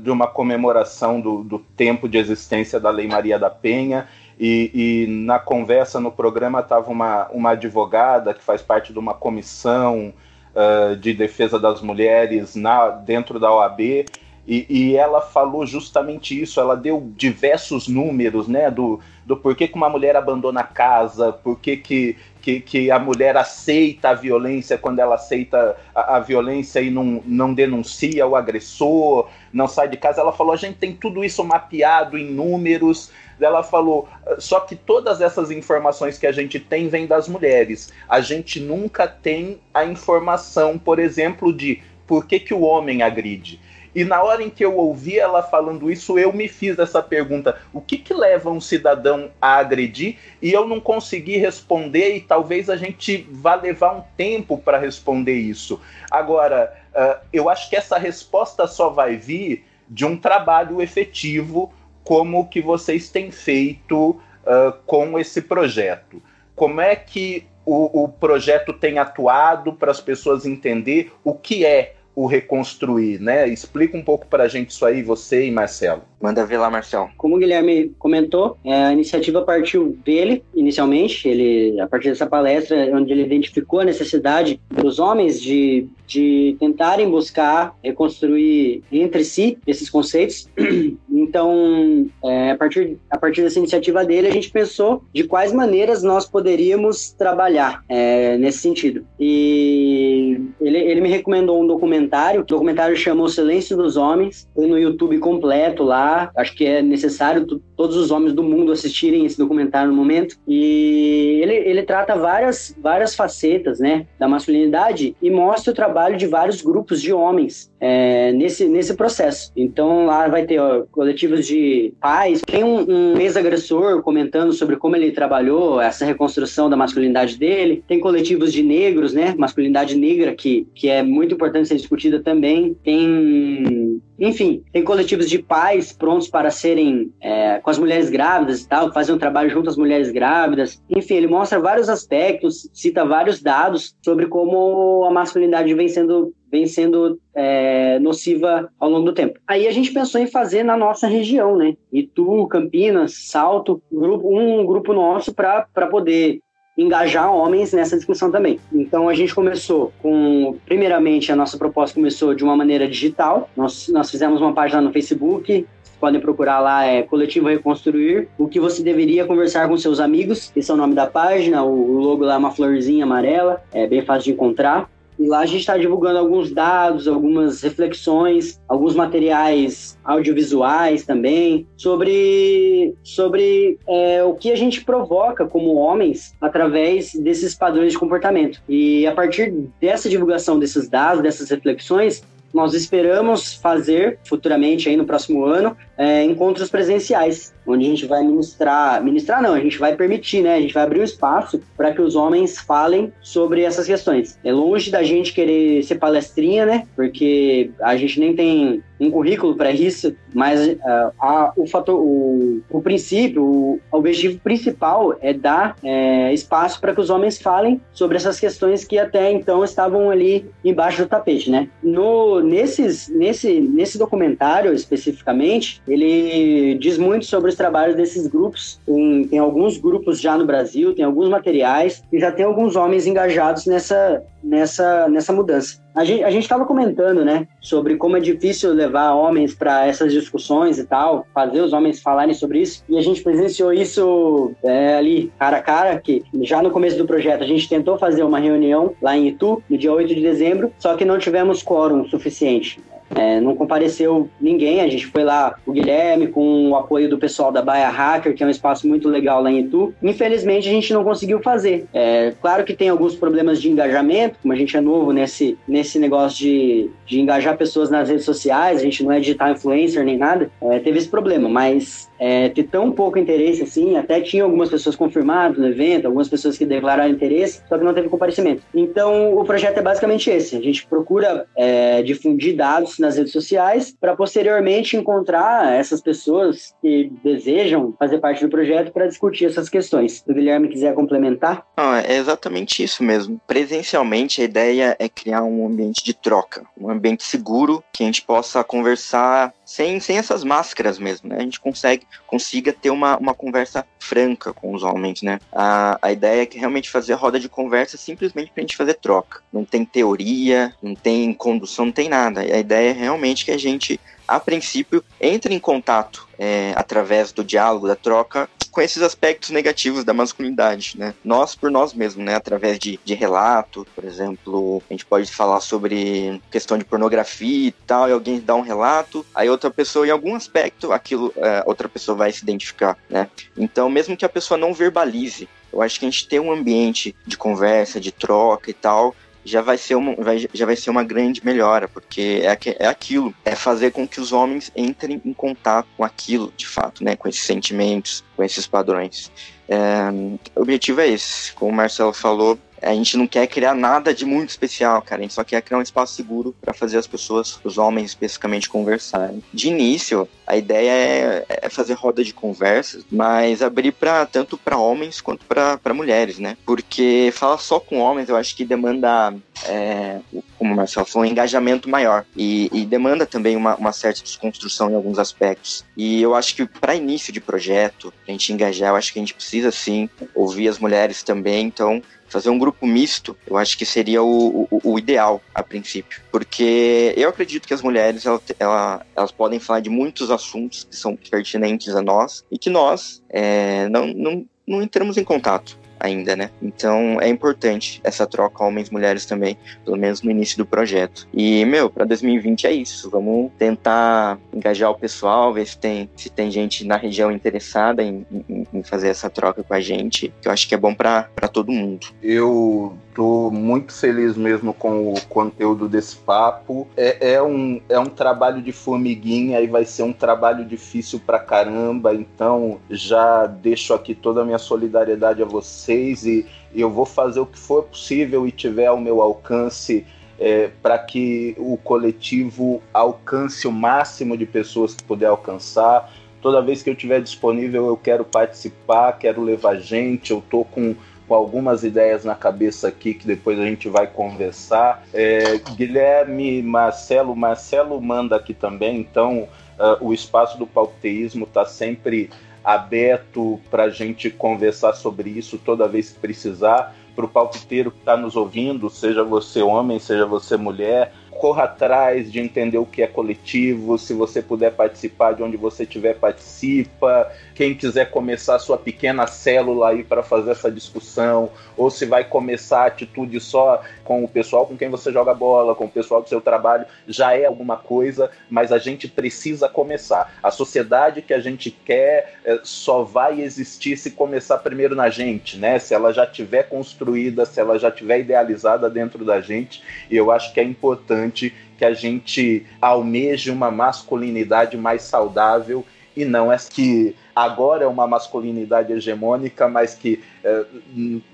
Speaker 1: de uma comemoração do, do tempo de existência da Lei Maria da Penha. E, e na conversa no programa estava uma, uma advogada que faz parte de uma comissão uh, de defesa das mulheres na, dentro da OAB. E, e, ela falou justamente isso, ela deu diversos números, né, do, do porquê que uma mulher abandona a casa, porquê que, que, que a mulher aceita a violência quando ela aceita a, a, violência e não, não denuncia o agressor, não sai de casa. Ela falou, a gente tem tudo isso mapeado em números. Ela falou, só que todas essas informações que a gente tem vêm das mulheres. A gente nunca tem a informação, por exemplo, de por que, que o homem agride. E na hora em que eu ouvi ela falando isso, eu me fiz essa pergunta: o que, que leva um cidadão a agredir? E eu não consegui responder, e talvez a gente vá levar um tempo para responder isso. Agora, uh, eu acho que essa resposta só vai vir de um trabalho efetivo como que vocês têm feito uh, com esse projeto. Como é que o, o projeto tem atuado para as pessoas entender o que é o reconstruir, né? Explica um pouco para a gente isso aí, você e Marcelo.
Speaker 4: Manda ver lá, Marcelo.
Speaker 3: Como o Guilherme comentou, é, a iniciativa partiu dele, inicialmente. Ele, a partir dessa palestra, onde ele identificou a necessidade dos homens de, de tentarem buscar reconstruir entre si esses conceitos. *clears throat* Então, é, a, partir, a partir dessa iniciativa dele, a gente pensou de quais maneiras nós poderíamos trabalhar é, nesse sentido. E ele, ele me recomendou um documentário, o documentário chamou Silêncio dos Homens, tem no YouTube completo lá. Acho que é necessário todos os homens do mundo assistirem esse documentário no momento. E ele, ele trata várias, várias facetas né, da masculinidade e mostra o trabalho de vários grupos de homens é, nesse, nesse processo. Então lá vai ter ó, coletivos de pais, tem um, um ex-agressor comentando sobre como ele trabalhou essa reconstrução da masculinidade dele, tem coletivos de negros, né, masculinidade negra, que, que é muito importante ser discutida também, tem enfim, tem coletivos de pais prontos para serem é, com as mulheres grávidas e tal, fazer um trabalho junto às mulheres grávidas. Enfim, ele mostra vários aspectos, cita vários dados sobre como a masculinidade vem sendo vem sendo é, nociva ao longo do tempo. Aí a gente pensou em fazer na nossa região, né? Itu, Campinas, Salto, grupo, um grupo nosso para poder engajar homens nessa discussão também. Então a gente começou com, primeiramente, a nossa proposta começou de uma maneira digital. Nós, nós fizemos uma página no Facebook, podem procurar lá, é Coletivo Reconstruir, o que você deveria conversar com seus amigos, esse é o nome da página, o logo lá é uma florzinha amarela, é bem fácil de encontrar. E lá a gente está divulgando alguns dados, algumas reflexões, alguns materiais audiovisuais também, sobre, sobre é, o que a gente provoca como homens através desses padrões de comportamento. E a partir dessa divulgação desses dados, dessas reflexões, nós esperamos fazer futuramente aí no próximo ano é, encontros presenciais, onde a gente vai ministrar, ministrar não, a gente vai permitir, né? A gente vai abrir um espaço para que os homens falem sobre essas questões. É longe da gente querer ser palestrinha, né? Porque a gente nem tem um currículo para isso, mas uh, a, o fator, o, o princípio, o objetivo principal é dar é, espaço para que os homens falem sobre essas questões que até então estavam ali embaixo do tapete, né? No, nesses, nesse, nesse documentário especificamente, ele diz muito sobre os trabalhos desses grupos. Tem, tem alguns grupos já no Brasil, tem alguns materiais e já tem alguns homens engajados nessa, nessa, nessa mudança. A gente estava comentando, né, sobre como é difícil levar homens para essas discussões e tal, fazer os homens falarem sobre isso. E a gente presenciou isso é, ali, cara a cara, que já no começo do projeto a gente tentou fazer uma reunião lá em Itu, no dia 8 de dezembro, só que não tivemos quórum suficiente. É, não compareceu ninguém, a gente foi lá, o Guilherme, com o apoio do pessoal da Baia Hacker, que é um espaço muito legal lá em Itu. Infelizmente, a gente não conseguiu fazer. É, claro que tem alguns problemas de engajamento, como a gente é novo nesse, nesse negócio de, de engajar pessoas nas redes sociais, a gente não é digital influencer nem nada, é, teve esse problema, mas é, ter tão pouco interesse assim, até tinha algumas pessoas confirmadas no evento, algumas pessoas que declararam interesse, só que não teve comparecimento. Então, o projeto é basicamente esse: a gente procura é, difundir dados nas redes sociais para posteriormente encontrar essas pessoas que desejam fazer parte do projeto para discutir essas questões. Se o Guilherme quiser complementar.
Speaker 4: Não, é exatamente isso mesmo. Presencialmente, a ideia é criar um ambiente de troca, um ambiente seguro que a gente possa conversar sem, sem essas máscaras mesmo, né? A gente consegue, consiga ter uma, uma conversa franca com os homens, né? A, a ideia é que realmente fazer roda de conversa simplesmente pra gente fazer troca. Não tem teoria, não tem condução, não tem nada. A ideia é realmente que a gente a princípio, entre em contato é, através do diálogo, da troca, com esses aspectos negativos da masculinidade, né? Nós por nós mesmos, né? Através de, de relato, por exemplo, a gente pode falar sobre questão de pornografia e tal, e alguém dá um relato, aí outra pessoa, em algum aspecto, aquilo, é, outra pessoa vai se identificar, né? Então, mesmo que a pessoa não verbalize, eu acho que a gente ter um ambiente de conversa, de troca e tal, já vai ser uma, vai, já vai ser uma grande melhora, porque é, é aquilo, é fazer com que os homens entrem em contato com aquilo, de fato, né, com esses sentimentos, com esses padrões. É, o objetivo é esse, como o Marcelo falou, a gente não quer criar nada de muito especial, cara. A gente só quer criar um espaço seguro para fazer as pessoas, os homens especificamente, conversarem. De início, a ideia é, é fazer roda de conversas, mas abrir para tanto para homens quanto para mulheres, né? Porque falar só com homens, eu acho que demanda, é, como o Marcelo falou, um engajamento maior e, e demanda também uma, uma, certa desconstrução em alguns aspectos. E eu acho que para início de projeto, a gente engajar, eu acho que a gente precisa sim ouvir as mulheres também. Então fazer um grupo misto, eu acho que seria o, o, o ideal a princípio. Porque eu acredito que as mulheres ela, ela, elas podem falar de muitos assuntos que são pertinentes a nós e que nós é, não, não, não entramos em contato ainda, né? Então é importante essa troca homens e mulheres também, pelo menos no início do projeto. E, meu, para 2020 é isso. Vamos tentar engajar o pessoal, ver se tem, se tem gente na região interessada em, em, em fazer essa troca com a gente, que eu acho que é bom para todo mundo.
Speaker 1: Eu Estou muito feliz mesmo com o conteúdo desse papo. É, é, um, é um trabalho de formiguinha e vai ser um trabalho difícil pra caramba. Então já deixo aqui toda a minha solidariedade a vocês e, eu vou fazer o que for possível e tiver ao meu alcance é, para que o coletivo alcance o máximo de pessoas que puder alcançar. Toda vez que eu estiver disponível, eu quero participar, quero levar gente. Eu tô com com algumas ideias na cabeça aqui que depois a gente vai conversar. É, Guilherme, Marcelo, Marcelo manda aqui também, então uh, o espaço do palteísmo está sempre aberto para a gente conversar sobre isso toda vez que precisar. Para o palpiteiro que está nos ouvindo, seja você homem, seja você mulher, corra atrás de entender o que é coletivo. Se você puder participar de onde você estiver, participa. Quem quiser começar sua pequena célula aí para fazer essa discussão, ou se vai começar a atitude só com o pessoal com quem você joga bola, com o pessoal do seu trabalho, já é alguma coisa, mas a gente precisa começar. A sociedade que a gente quer é, só vai existir se começar primeiro na gente, né? Se ela já tiver construída, se ela já tiver idealizada dentro da gente, eu acho que é importante que a gente almeje uma masculinidade mais saudável e não é que agora é uma masculinidade hegemônica, mas que é,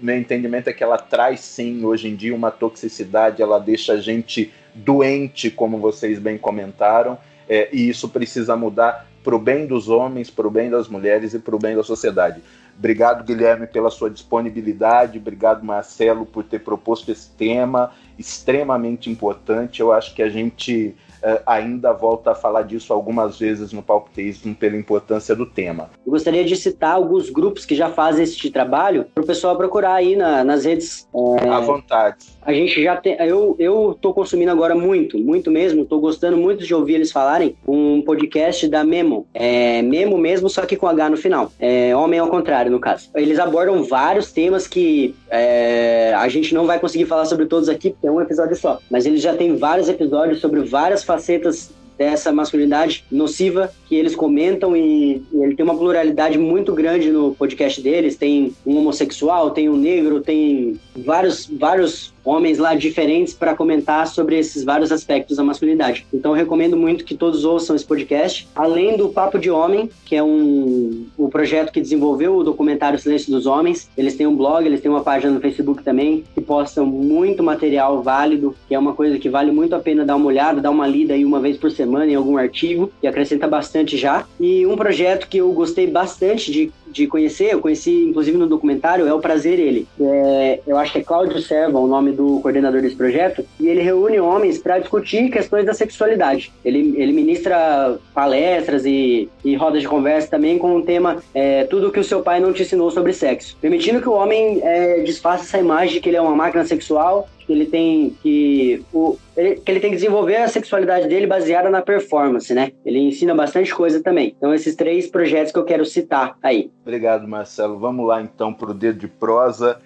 Speaker 1: meu entendimento é que ela traz sim hoje em dia uma toxicidade, ela deixa a gente doente, como vocês bem comentaram, é, e isso precisa mudar para o bem dos homens, para o bem das mulheres e para o bem da sociedade. Obrigado, Guilherme, pela sua disponibilidade. Obrigado, Marcelo, por ter proposto esse tema extremamente importante. Eu acho que a gente uh, ainda volta a falar disso algumas vezes no palpitismo pela importância do tema.
Speaker 3: Eu gostaria de citar alguns grupos que já fazem esse trabalho para o pessoal procurar aí na, nas redes.
Speaker 1: É, à vontade.
Speaker 3: A gente já tem. Eu, eu tô consumindo agora muito, muito mesmo. Tô gostando muito de ouvir eles falarem. Um podcast da Memo. É, Memo mesmo, só que com H no final. É, homem ao contrário, no caso. Eles abordam vários temas que é, a gente não vai conseguir falar sobre todos aqui, porque é um episódio só. Mas eles já têm vários episódios sobre várias facetas dessa masculinidade nociva que eles comentam e, ele tem uma pluralidade muito grande no podcast deles. Tem um homossexual, tem um negro, tem vários, vários homens lá diferentes para comentar sobre esses vários aspectos da masculinidade. Então recomendo muito que todos ouçam esse podcast, além do Papo de Homem, que é um o projeto que desenvolveu o documentário Silêncio dos Homens. Eles têm um blog, eles têm uma página no Facebook também, que postam muito material válido, que é uma coisa que vale muito a pena dar uma olhada, dar uma lida aí uma vez por semana em algum artigo, que acrescenta bastante já. E um projeto que eu gostei bastante de, de conhecer, eu conheci inclusive no documentário, é o Prazer Ele. É, eu acho que é Cláudio Serva, o nome do coordenador desse projeto, e ele reúne homens para discutir questões da sexualidade. Ele, ele ministra palestras e, e rodas de conversa também com o tema é, Tudo que o seu pai não te ensinou sobre sexo, permitindo que o homem é, desfaça essa imagem de que ele é uma máquina sexual que ele tem que o, ele, que ele tem que desenvolver a sexualidade dele baseada na performance, né? Ele ensina bastante coisa também. Então esses três projetos que eu quero citar aí.
Speaker 1: Obrigado, Marcelo. Vamos lá então para o dedo de prosa.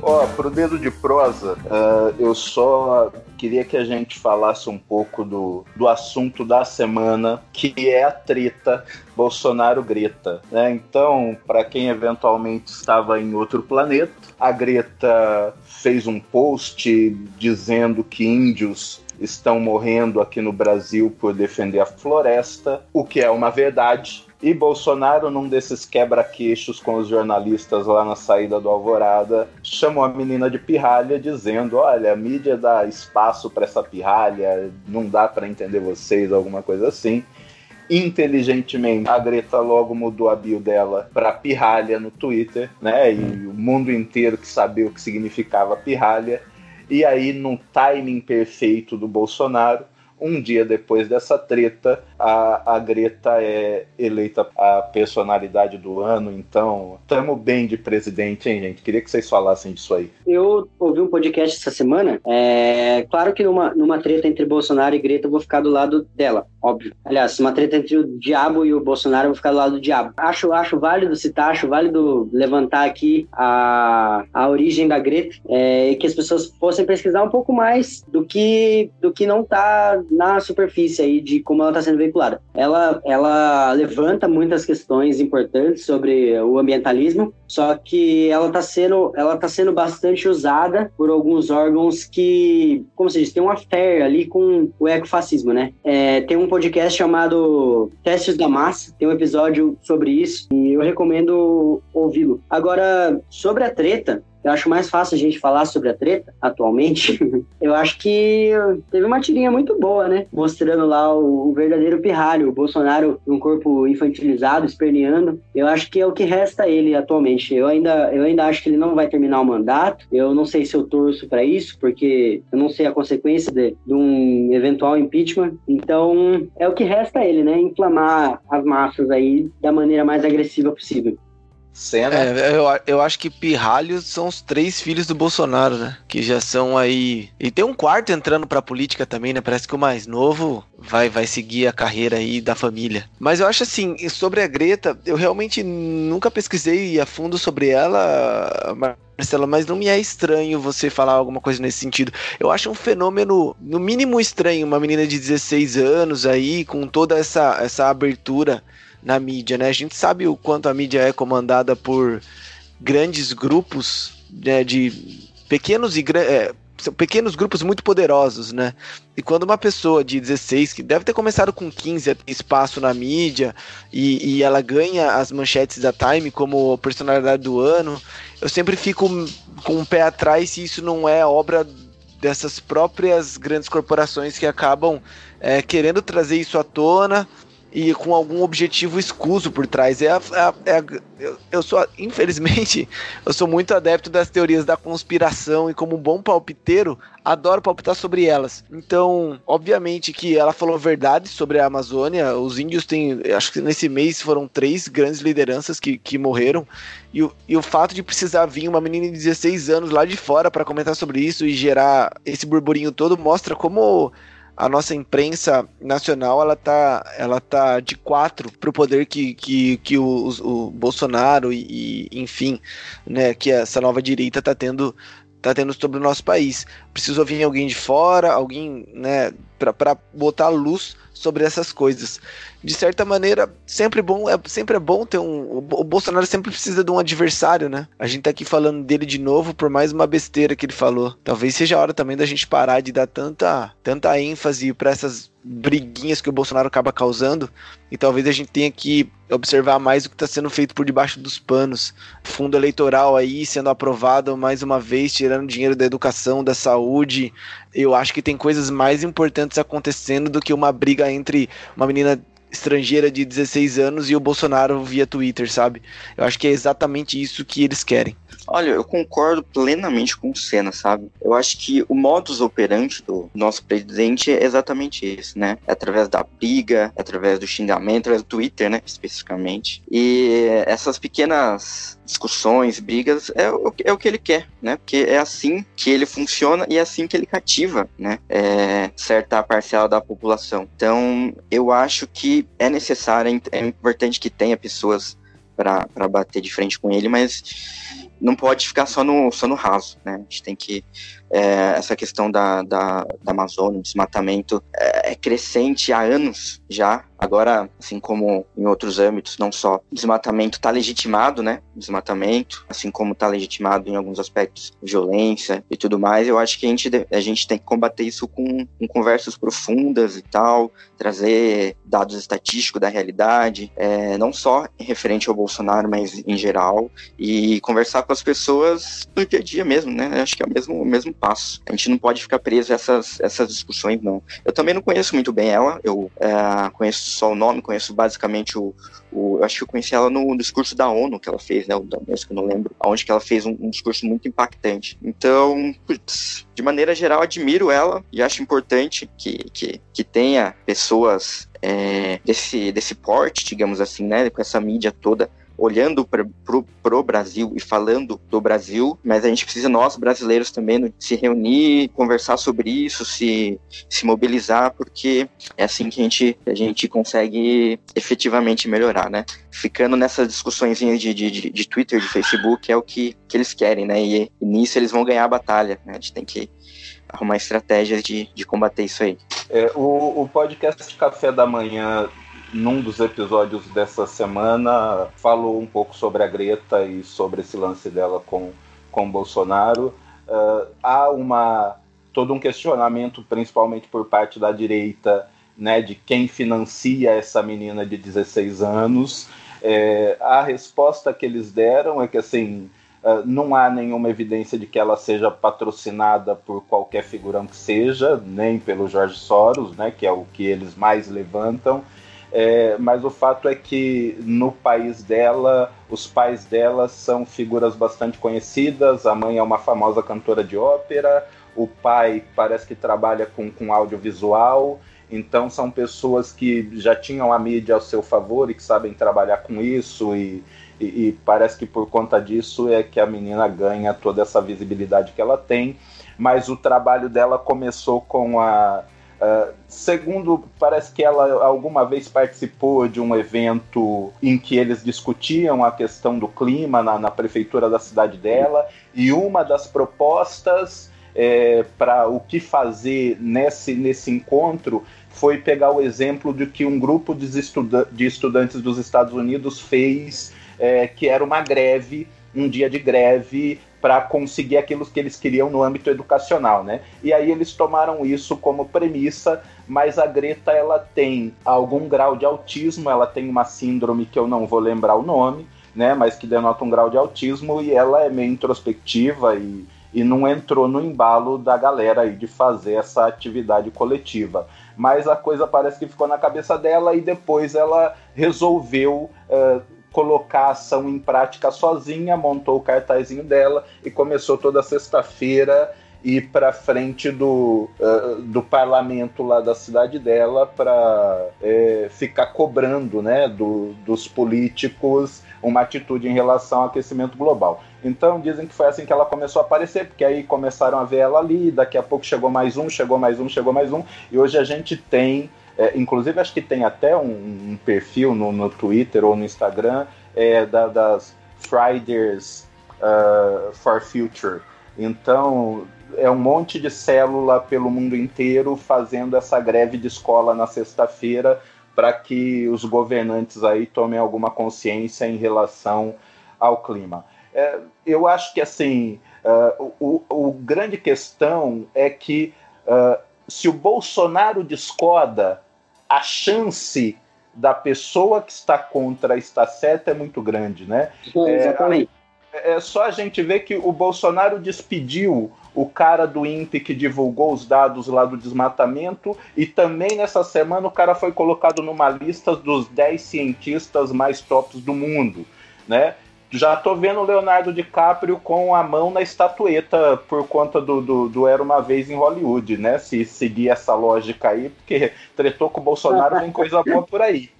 Speaker 1: Ó, pro dedo de prosa, uh, eu só queria que a gente falasse um pouco do, do assunto da semana, que é a treta Bolsonaro-Greta. Né? Então, para quem eventualmente estava em outro planeta, a Greta fez um post dizendo que índios estão morrendo aqui no Brasil por defender a floresta, o que é uma verdade. E Bolsonaro, num desses quebra-queixos com os jornalistas lá na saída do Alvorada, chamou a menina de pirralha, dizendo: Olha, a mídia dá espaço para essa pirralha, não dá para entender vocês, alguma coisa assim. Inteligentemente, a Greta logo mudou a bio dela para pirralha no Twitter, né? E o mundo inteiro que sabia o que significava pirralha. E aí, num timing perfeito do Bolsonaro, um dia depois dessa treta, a, a Greta é eleita a personalidade do ano, então tamo bem de presidente, hein, gente? Queria que vocês falassem disso aí.
Speaker 3: Eu ouvi um podcast essa semana. É claro que numa, numa treta entre Bolsonaro e Greta eu vou ficar do lado dela, óbvio. Aliás, uma treta entre o diabo e o Bolsonaro eu vou ficar do lado do diabo. Acho, acho válido citar, acho válido levantar aqui a, a origem da Greta é, e que as pessoas possam pesquisar um pouco mais do que, do que não tá na superfície aí de como ela está sendo Ela, ela levanta muitas questões importantes sobre o ambientalismo, só que ela está sendo, ela tá sendo bastante usada por alguns órgãos que, como se diz, tem um affair ali com o ecofascismo, né? É, tem um podcast chamado Testes da Massa, tem um episódio sobre isso e eu recomendo ouvi-lo. Agora, sobre a treta, eu acho mais fácil a gente falar sobre a treta atualmente. *laughs* eu acho que teve uma tirinha muito boa, né? Mostrando lá o, o verdadeiro pirralho, o Bolsonaro um corpo infantilizado, esperneando. Eu acho que é o que resta ele atualmente. Eu ainda, eu ainda acho que ele não vai terminar o mandato. Eu não sei se eu torço para isso, porque eu não sei a consequência de, de um eventual impeachment. Então, é o que resta ele, né? Inflamar as massas aí da maneira mais agressiva possível.
Speaker 2: Cena. É, eu, eu acho que pirralhos são os três filhos do Bolsonaro, né? Que já são aí. E tem um quarto entrando pra política também, né? Parece que o mais novo vai, vai seguir a carreira aí da família. Mas eu acho assim, sobre a Greta, eu realmente nunca pesquisei a fundo sobre ela, Marcela, mas não me é estranho você falar alguma coisa nesse sentido. Eu acho um fenômeno, no mínimo estranho, uma menina de 16 anos aí, com toda essa, essa abertura na mídia, né? A gente sabe o quanto a mídia é comandada por grandes grupos né, de pequenos e é, pequenos grupos muito poderosos, né? E quando uma pessoa de 16, que deve ter começado com 15 a ter espaço na mídia, e, e, ela ganha as manchetes da Time como personalidade do ano, eu sempre fico com um pé atrás se isso não é obra dessas próprias grandes corporações que acabam é, querendo trazer isso à tona e com algum objetivo escuso por trás. É, é, a, eu, eu, sou, infelizmente, *laughs* eu sou muito adepto das teorias da conspiração e como bom palpiteiro, adoro palpitar sobre elas. Então, obviamente que ela falou verdade sobre a Amazônia. Os índios têm, acho que nesse mês foram três grandes lideranças que, que morreram. E o, e o fato de precisar vir uma menina de 16 anos lá de fora para comentar sobre isso e gerar esse burburinho todo mostra como a nossa imprensa nacional ela tá, ela tá de quatro para o poder que, que, que o, o Bolsonaro e, e, enfim, né, que essa nova direita tá tendo tá tendo sobre o nosso país. Precisou vir alguém de fora, alguém, né, para botar luz sobre essas coisas. De certa maneira, sempre bom, é sempre é bom ter um. O Bolsonaro sempre precisa de um adversário, né? A gente tá aqui falando dele de novo por mais uma besteira que ele falou. Talvez seja a hora também da gente parar de dar tanta, tanta ênfase para essas briguinhas que o Bolsonaro acaba causando e talvez a gente tenha que observar mais o que está sendo feito por debaixo dos panos. Fundo eleitoral aí sendo aprovado mais uma vez, tirando dinheiro da educação, da saúde. Eu acho que tem coisas mais importantes acontecendo do que uma briga entre uma menina estrangeira de 16 anos e o Bolsonaro via Twitter, sabe? Eu acho que é exatamente isso que eles querem.
Speaker 4: Olha, eu concordo plenamente com o Senna, sabe? Eu acho que o modus operandi do nosso presidente é exatamente esse, né? É através da briga, é através do xingamento, através do Twitter, né? Especificamente. E essas pequenas discussões, brigas, é o, é o que ele quer, né? Porque é assim que ele funciona e é assim que ele cativa, né? É, certa parcela da população. Então, eu acho que é necessário, é importante que tenha pessoas para bater de frente com ele, mas não pode ficar só no, só no raso, né? A gente tem que. É, essa questão da, da, da Amazônia, desmatamento, é, é crescente há anos já. Agora, assim como em outros âmbitos, não só desmatamento está legitimado, né? Desmatamento, assim como está legitimado em alguns aspectos violência e tudo mais, eu acho que a gente, a gente tem que combater isso com, com conversas profundas e tal, trazer dados estatísticos da realidade, é, não só referente ao Bolsonaro, mas em geral, e conversar com as pessoas no dia a dia mesmo, né? Acho que é o mesmo, o mesmo passo. A gente não pode ficar preso a essas, essas discussões, não. Eu também não conheço muito bem ela, eu é, conheço só o nome, conheço basicamente o, o. Eu acho que eu conheci ela no discurso da ONU que ela fez, né? O da que eu não lembro. Onde que ela fez um, um discurso muito impactante. Então, putz, de maneira geral, admiro ela e acho importante que, que, que tenha pessoas é, desse, desse porte, digamos assim, né? Com essa mídia toda olhando para pro Brasil e falando do Brasil, mas a gente precisa, nós brasileiros também, se reunir, conversar sobre isso, se, se mobilizar, porque é assim que a gente, a gente consegue efetivamente melhorar, né? Ficando nessas discussões de, de, de, de Twitter, de Facebook, é o que, que eles querem, né? E, e nisso eles vão ganhar a batalha, né? A gente tem que arrumar estratégias de, de combater isso aí.
Speaker 1: É, o, o podcast Café da Manhã num dos episódios dessa semana, falou um pouco sobre a Greta e sobre esse lance dela com, com Bolsonaro. Uh, há uma todo um questionamento, principalmente por parte da direita, né, de quem financia essa menina de 16 anos. É, a resposta que eles deram é que assim uh, não há nenhuma evidência de que ela seja patrocinada por qualquer figurão que seja, nem pelo Jorge Soros, né, que é o que eles mais levantam. É, mas o fato é que no país dela, os pais dela são figuras bastante conhecidas. A mãe é uma famosa cantora de ópera, o pai parece que trabalha com, com audiovisual. Então são pessoas que já tinham a mídia ao seu favor e que sabem trabalhar com isso e, e, e parece que por conta disso é que a menina ganha toda essa visibilidade que ela tem. Mas o trabalho dela começou com a Uh, segundo, parece que ela alguma vez participou de um evento em que eles discutiam a questão do clima na, na prefeitura da cidade dela, e uma das propostas é, para o que fazer nesse, nesse encontro foi pegar o exemplo de que um grupo de, estuda de estudantes dos Estados Unidos fez, é, que era uma greve, um dia de greve para conseguir aquilo que eles queriam no âmbito educacional, né? E aí eles tomaram isso como premissa, mas a Greta ela tem algum grau de autismo, ela tem uma síndrome que eu não vou lembrar o nome, né? Mas que denota um grau de autismo e ela é meio introspectiva e, e não entrou no embalo da galera aí de fazer essa atividade coletiva. Mas a coisa parece que ficou na cabeça dela e depois ela resolveu uh, colocar a ação em prática sozinha, montou o cartazinho dela e começou toda sexta-feira ir para frente do, uh, do parlamento lá da cidade dela para é, ficar cobrando né, do, dos políticos uma atitude em relação ao aquecimento global. Então dizem que foi assim que ela começou a aparecer, porque aí começaram a ver ela ali, daqui a pouco chegou mais um, chegou mais um, chegou mais um, e hoje a gente tem é, inclusive, acho que tem até um, um perfil no, no, Twitter ou no Instagram é, da, das Fridays uh, for Future, Então, é um monte de célula pelo mundo inteiro fazendo essa greve de escola na sexta-feira para que os governantes aí tomem alguma consciência em relação ao clima. É, eu acho que assim uh, o, o, grande questão é que uh, se o Bolsonaro discorda, a chance da pessoa que está contra estar certa é muito grande, né?
Speaker 3: É, exatamente.
Speaker 1: É, é só a gente ver que o Bolsonaro despediu o cara do INPE que divulgou os dados lá do desmatamento, e também nessa semana o cara foi colocado numa lista dos 10 cientistas mais tops do mundo, né? Já tô vendo o Leonardo DiCaprio com a mão na estatueta por conta do, do, do Era Uma Vez em Hollywood, né? Se seguir essa lógica aí, porque tretou com o Bolsonaro, tem coisa boa por aí.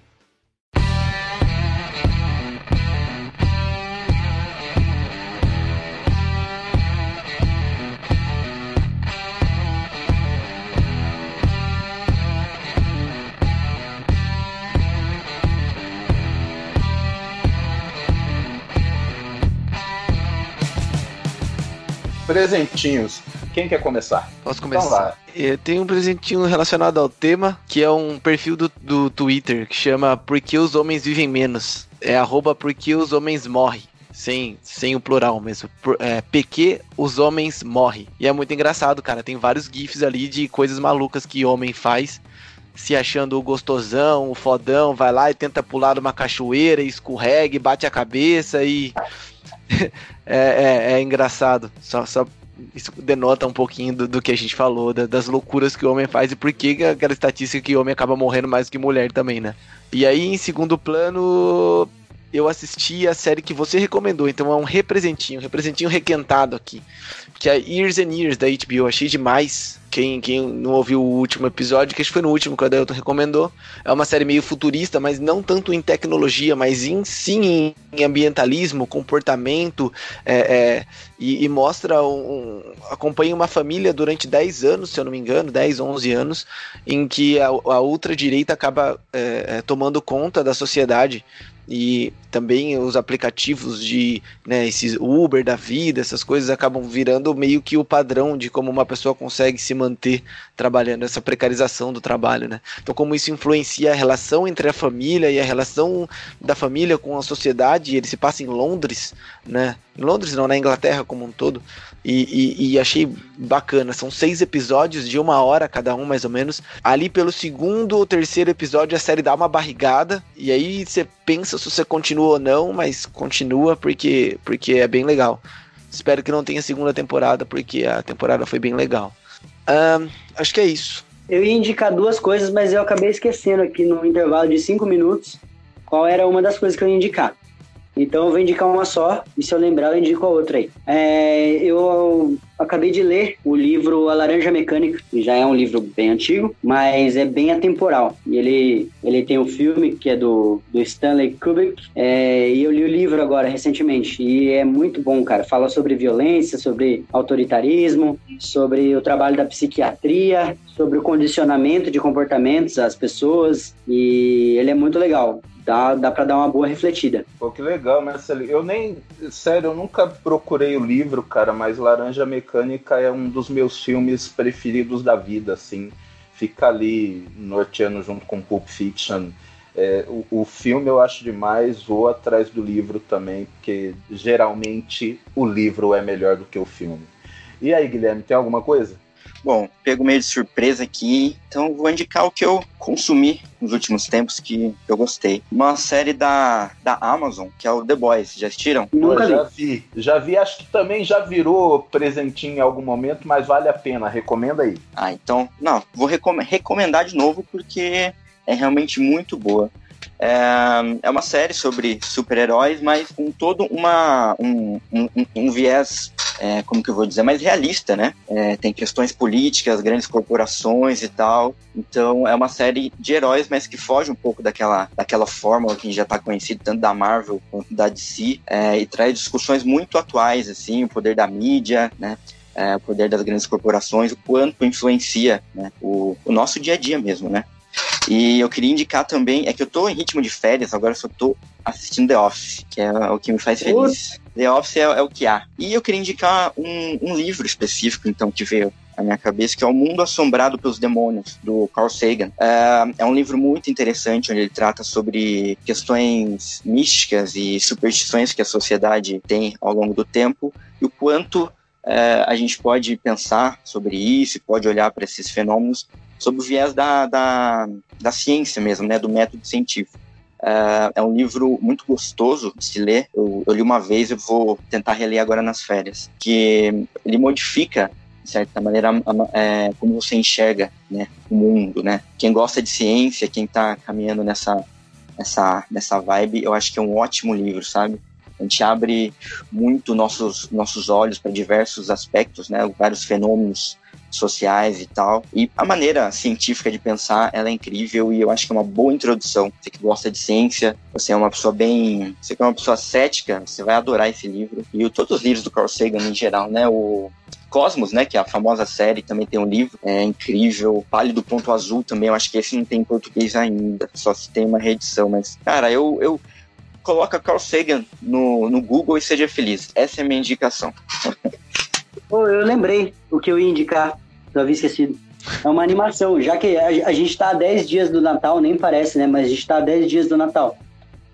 Speaker 1: Presentinhos. Quem quer começar?
Speaker 2: Posso começar? Então Tem um presentinho relacionado ao tema, que é um perfil do, do Twitter, que chama Por que os homens vivem menos? É arroba Por que os homens morrem sem, sem o plural mesmo. É, PQ, os homens morrem. E é muito engraçado, cara. Tem vários GIFs ali de coisas malucas que homem faz. Se achando o gostosão, o fodão, vai lá e tenta pular uma cachoeira, e escorrega, e bate a cabeça e *laughs* é, é, é, engraçado. Só, só isso denota um pouquinho do, do que a gente falou, da, das loucuras que o homem faz e por que aquela estatística que o homem acaba morrendo mais que mulher também, né? E aí, em segundo plano, eu assisti a série que você recomendou, então é um representinho, um representinho requentado aqui, que é Years and Years da HBO, achei demais. Quem, quem não ouviu o último episódio, que acho que foi no último que o Adelton recomendou, é uma série meio futurista, mas não tanto em tecnologia, mas em, sim em ambientalismo, comportamento, é, é, e, e, mostra um, acompanha uma família durante 10 anos, se eu não me engano, 10, 11 anos, em que a, a ultradireita acaba é, é tomando conta da sociedade e também os aplicativos de né, esses Uber da vida, essas coisas acabam virando meio que o padrão de como uma pessoa consegue se manter trabalhando, essa precarização do trabalho, né? Então como isso influencia a relação entre a família e a relação da família com a sociedade, ele se passa em Londres, né? Em Londres não, na Inglaterra como um todo, e, e, e, achei bacana. São seis episódios de uma hora cada um, mais ou menos. Ali pelo segundo ou terceiro episódio a série dá uma barrigada, e aí você pensa se você continua ou não, mas continua porque, porque é bem legal. Espero que não tenha segunda temporada, porque a temporada foi bem legal. Um, acho que é isso.
Speaker 3: Eu ia indicar duas coisas, mas eu acabei esquecendo aqui no intervalo de cinco minutos qual era uma das coisas que eu ia indicar. Então eu vou indicar uma só, e se eu lembrar, eu indico a outra aí. É, eu acabei de ler o livro A Laranja Mecânica, que já é um livro bem antigo, mas é bem atemporal. E ele, ele tem um filme que é do, do Stanley Kubrick, é, e eu li o livro agora recentemente, e é muito bom, cara. Fala sobre violência, sobre autoritarismo, sobre o trabalho da psiquiatria, sobre o condicionamento de comportamentos às pessoas, e ele é muito legal dá, dá para dar uma boa refletida.
Speaker 1: Pô, que legal, Marcelo. Eu nem, sério, eu nunca procurei o livro, cara, mas Laranja Mecânica é um dos meus filmes preferidos da vida, assim. Fica ali norteando junto com Pulp Fiction. É, o, o, filme eu acho demais, vou atrás do livro também, porque geralmente o livro é melhor do que o filme. E aí, Guilherme, tem alguma coisa?
Speaker 4: Bom, pego meio de surpresa aqui, então vou indicar o que eu consumi nos últimos tempos que eu gostei. Uma série da, da Amazon, que é o The Boys. Já assistiram?
Speaker 1: Nunca já vi. Já vi, acho que também já virou presentinho em algum momento, mas vale a pena. Recomenda aí.
Speaker 4: Ah, então, não, vou recom recomendar de novo porque é realmente muito boa. É, é uma série sobre super-heróis, mas com todo uma, um, um, um viés, é, como que eu vou dizer, mais realista, né? É, tem questões políticas, grandes corporações e tal. Então é uma série de heróis, mas que foge um pouco daquela, daquela fórmula que já está conhecida tanto da Marvel quanto da DC é, e traz discussões muito atuais, assim, o poder da mídia, né? É, o poder das grandes corporações, o quanto influencia né, o, o nosso dia a dia mesmo, né? E eu queria indicar também, é que eu tô em ritmo de férias, agora só tô assistindo The Office, que é o que me faz feliz. The Office é, é o que há. E eu queria indicar um, um livro específico, então, que veio à minha cabeça, que é O Mundo Assombrado pelos Demônios, do Carl Sagan. É, é um livro muito interessante, onde ele trata sobre questões místicas e superstições que a sociedade tem ao longo do tempo e o quanto é, a gente pode pensar sobre isso, pode olhar para esses fenômenos sob o viés da, da, da ciência mesmo, né, do método científico. Uh, é um livro muito gostoso de se ler. Eu, eu li uma vez, eu vou tentar reler agora nas férias. Que ele modifica, de certa maneira, é, como você enxerga né, o mundo. Né? Quem gosta de ciência, quem está caminhando nessa, nessa, nessa vibe, eu acho que é um ótimo livro, sabe? A gente abre muito nossos, nossos olhos para diversos aspectos, né? vários fenômenos sociais e tal. E a maneira científica de pensar, ela é incrível e eu acho que é uma boa introdução. Você que gosta de ciência, você é uma pessoa bem, você que é uma pessoa cética, você vai adorar esse livro. E todos os livros do Carl Sagan em geral, né? O Cosmos, né, que é a famosa série, também tem um livro, é incrível. Pálido Ponto Azul também, eu acho que esse não tem em português ainda, só se tem uma reedição, mas, cara, eu, eu coloca Carl Sagan no, no Google e seja feliz. Essa é a minha indicação. *laughs*
Speaker 3: Oh, eu lembrei o que eu ia indicar, eu havia esquecido. É uma animação, já que a, a gente está há 10 dias do Natal, nem parece, né? Mas a gente está há 10 dias do Natal.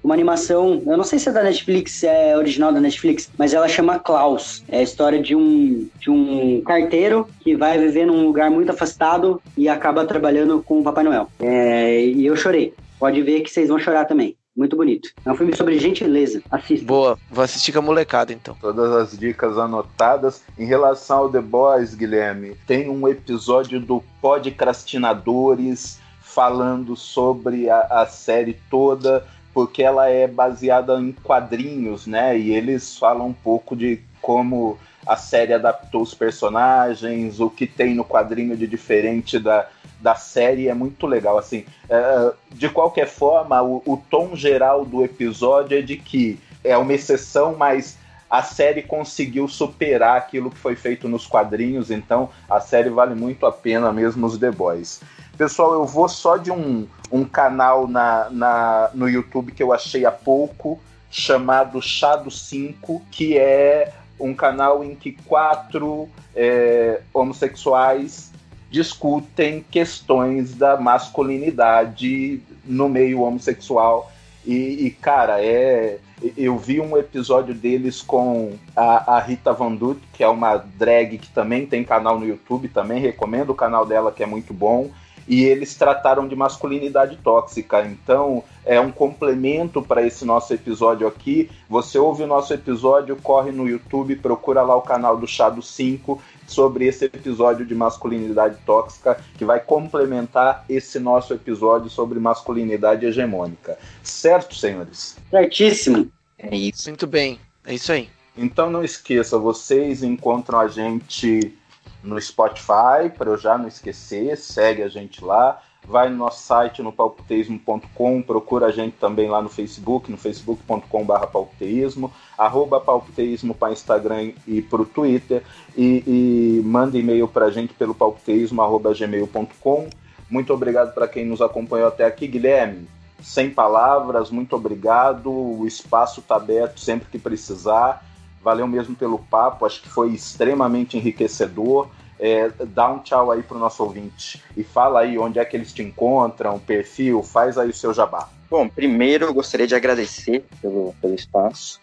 Speaker 3: Uma animação, eu não sei se é da Netflix, é original da Netflix, mas ela chama Klaus. É a história de um, de um carteiro que vai viver num lugar muito afastado e acaba trabalhando com o Papai Noel. É, e eu chorei. Pode ver que vocês vão chorar também. Muito bonito. É um filme sobre gentileza. Assista.
Speaker 2: Boa. Vou assistir com a molecada, então.
Speaker 1: Todas as dicas anotadas. Em relação ao The Boys, Guilherme, tem um episódio do Podcrastinadores falando sobre a, a série toda, porque ela é baseada em quadrinhos, né? E eles falam um pouco de como a série adaptou os personagens, o que tem no quadrinho de diferente da, da série é muito legal. Assim, é, de qualquer forma, o, o tom geral do episódio é de que é uma exceção, mas a série conseguiu superar aquilo que foi feito nos quadrinhos, então a série vale muito a pena mesmo os The Boys. Pessoal, eu vou só de um, um canal na, na, no YouTube que eu achei há pouco, chamado Chá do 5, que é um canal em que quatro é, homossexuais discutem questões da masculinidade no meio homossexual. E, e, cara, é. Eu vi um episódio deles com a, a Rita Van Dut, que é uma drag que também tem canal no YouTube, também recomendo o canal dela, que é muito bom e eles trataram de masculinidade tóxica. Então, é um complemento para esse nosso episódio aqui. Você ouve o nosso episódio, corre no YouTube, procura lá o canal do Chá do 5 sobre esse episódio de masculinidade tóxica, que vai complementar esse nosso episódio sobre masculinidade hegemônica. Certo, senhores?
Speaker 3: Certíssimo.
Speaker 2: É isso. Muito bem. É isso aí.
Speaker 1: Então não esqueça, vocês encontram a gente no Spotify, para eu já não esquecer, segue a gente lá. Vai no nosso site no palpiteismo.com, procura a gente também lá no Facebook, no facebook.com.br palpiteismo, arroba palpiteismo para Instagram e para o Twitter, e, e manda e-mail para a gente pelo palpiteismo.gmail.com. Muito obrigado para quem nos acompanhou até aqui, Guilherme. Sem palavras, muito obrigado. O espaço está aberto sempre que precisar. Valeu mesmo pelo papo, acho que foi extremamente enriquecedor. É, dá um tchau aí pro nosso ouvinte e fala aí onde é que eles te encontram, perfil, faz aí o seu jabá.
Speaker 4: Bom, primeiro eu gostaria de agradecer pelo, pelo espaço.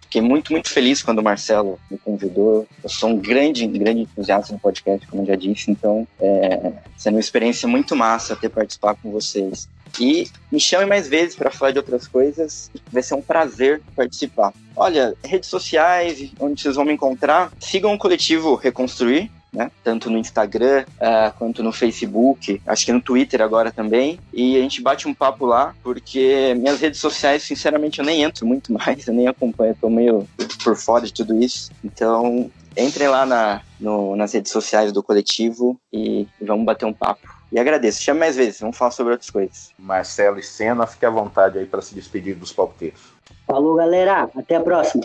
Speaker 4: Fiquei muito, muito feliz quando o Marcelo me convidou. Eu sou um grande, grande entusiasta do podcast, como eu já disse, então é sendo uma experiência muito massa ter participado com vocês. E me chame mais vezes para falar de outras coisas. Vai ser um prazer participar. Olha, redes sociais, onde vocês vão me encontrar, sigam o coletivo Reconstruir, né? Tanto no Instagram uh, quanto no Facebook, acho que no Twitter agora também. E a gente bate um papo lá, porque minhas redes sociais, sinceramente, eu nem entro muito mais, eu nem acompanho, eu tô meio por fora de tudo isso. Então, entrem lá na, no, nas redes sociais do coletivo e, vamos bater um papo. E agradeço. Chame mais vezes, vamos falar sobre outras coisas.
Speaker 1: Marcelo e Senna, fique à vontade aí para se despedir dos palpiteiros.
Speaker 3: Falou, galera. Até a próxima.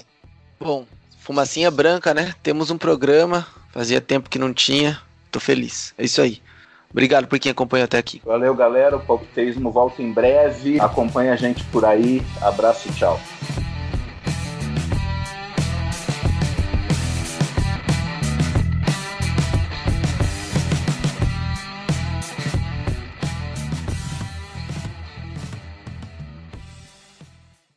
Speaker 2: Bom, fumacinha branca, né? Temos um programa. Fazia tempo que não tinha. Tô feliz. É isso aí. Obrigado por quem acompanhou até aqui.
Speaker 1: Valeu, galera. O Palpiteísmo volta em breve. Acompanha a gente por aí. Abraço e tchau.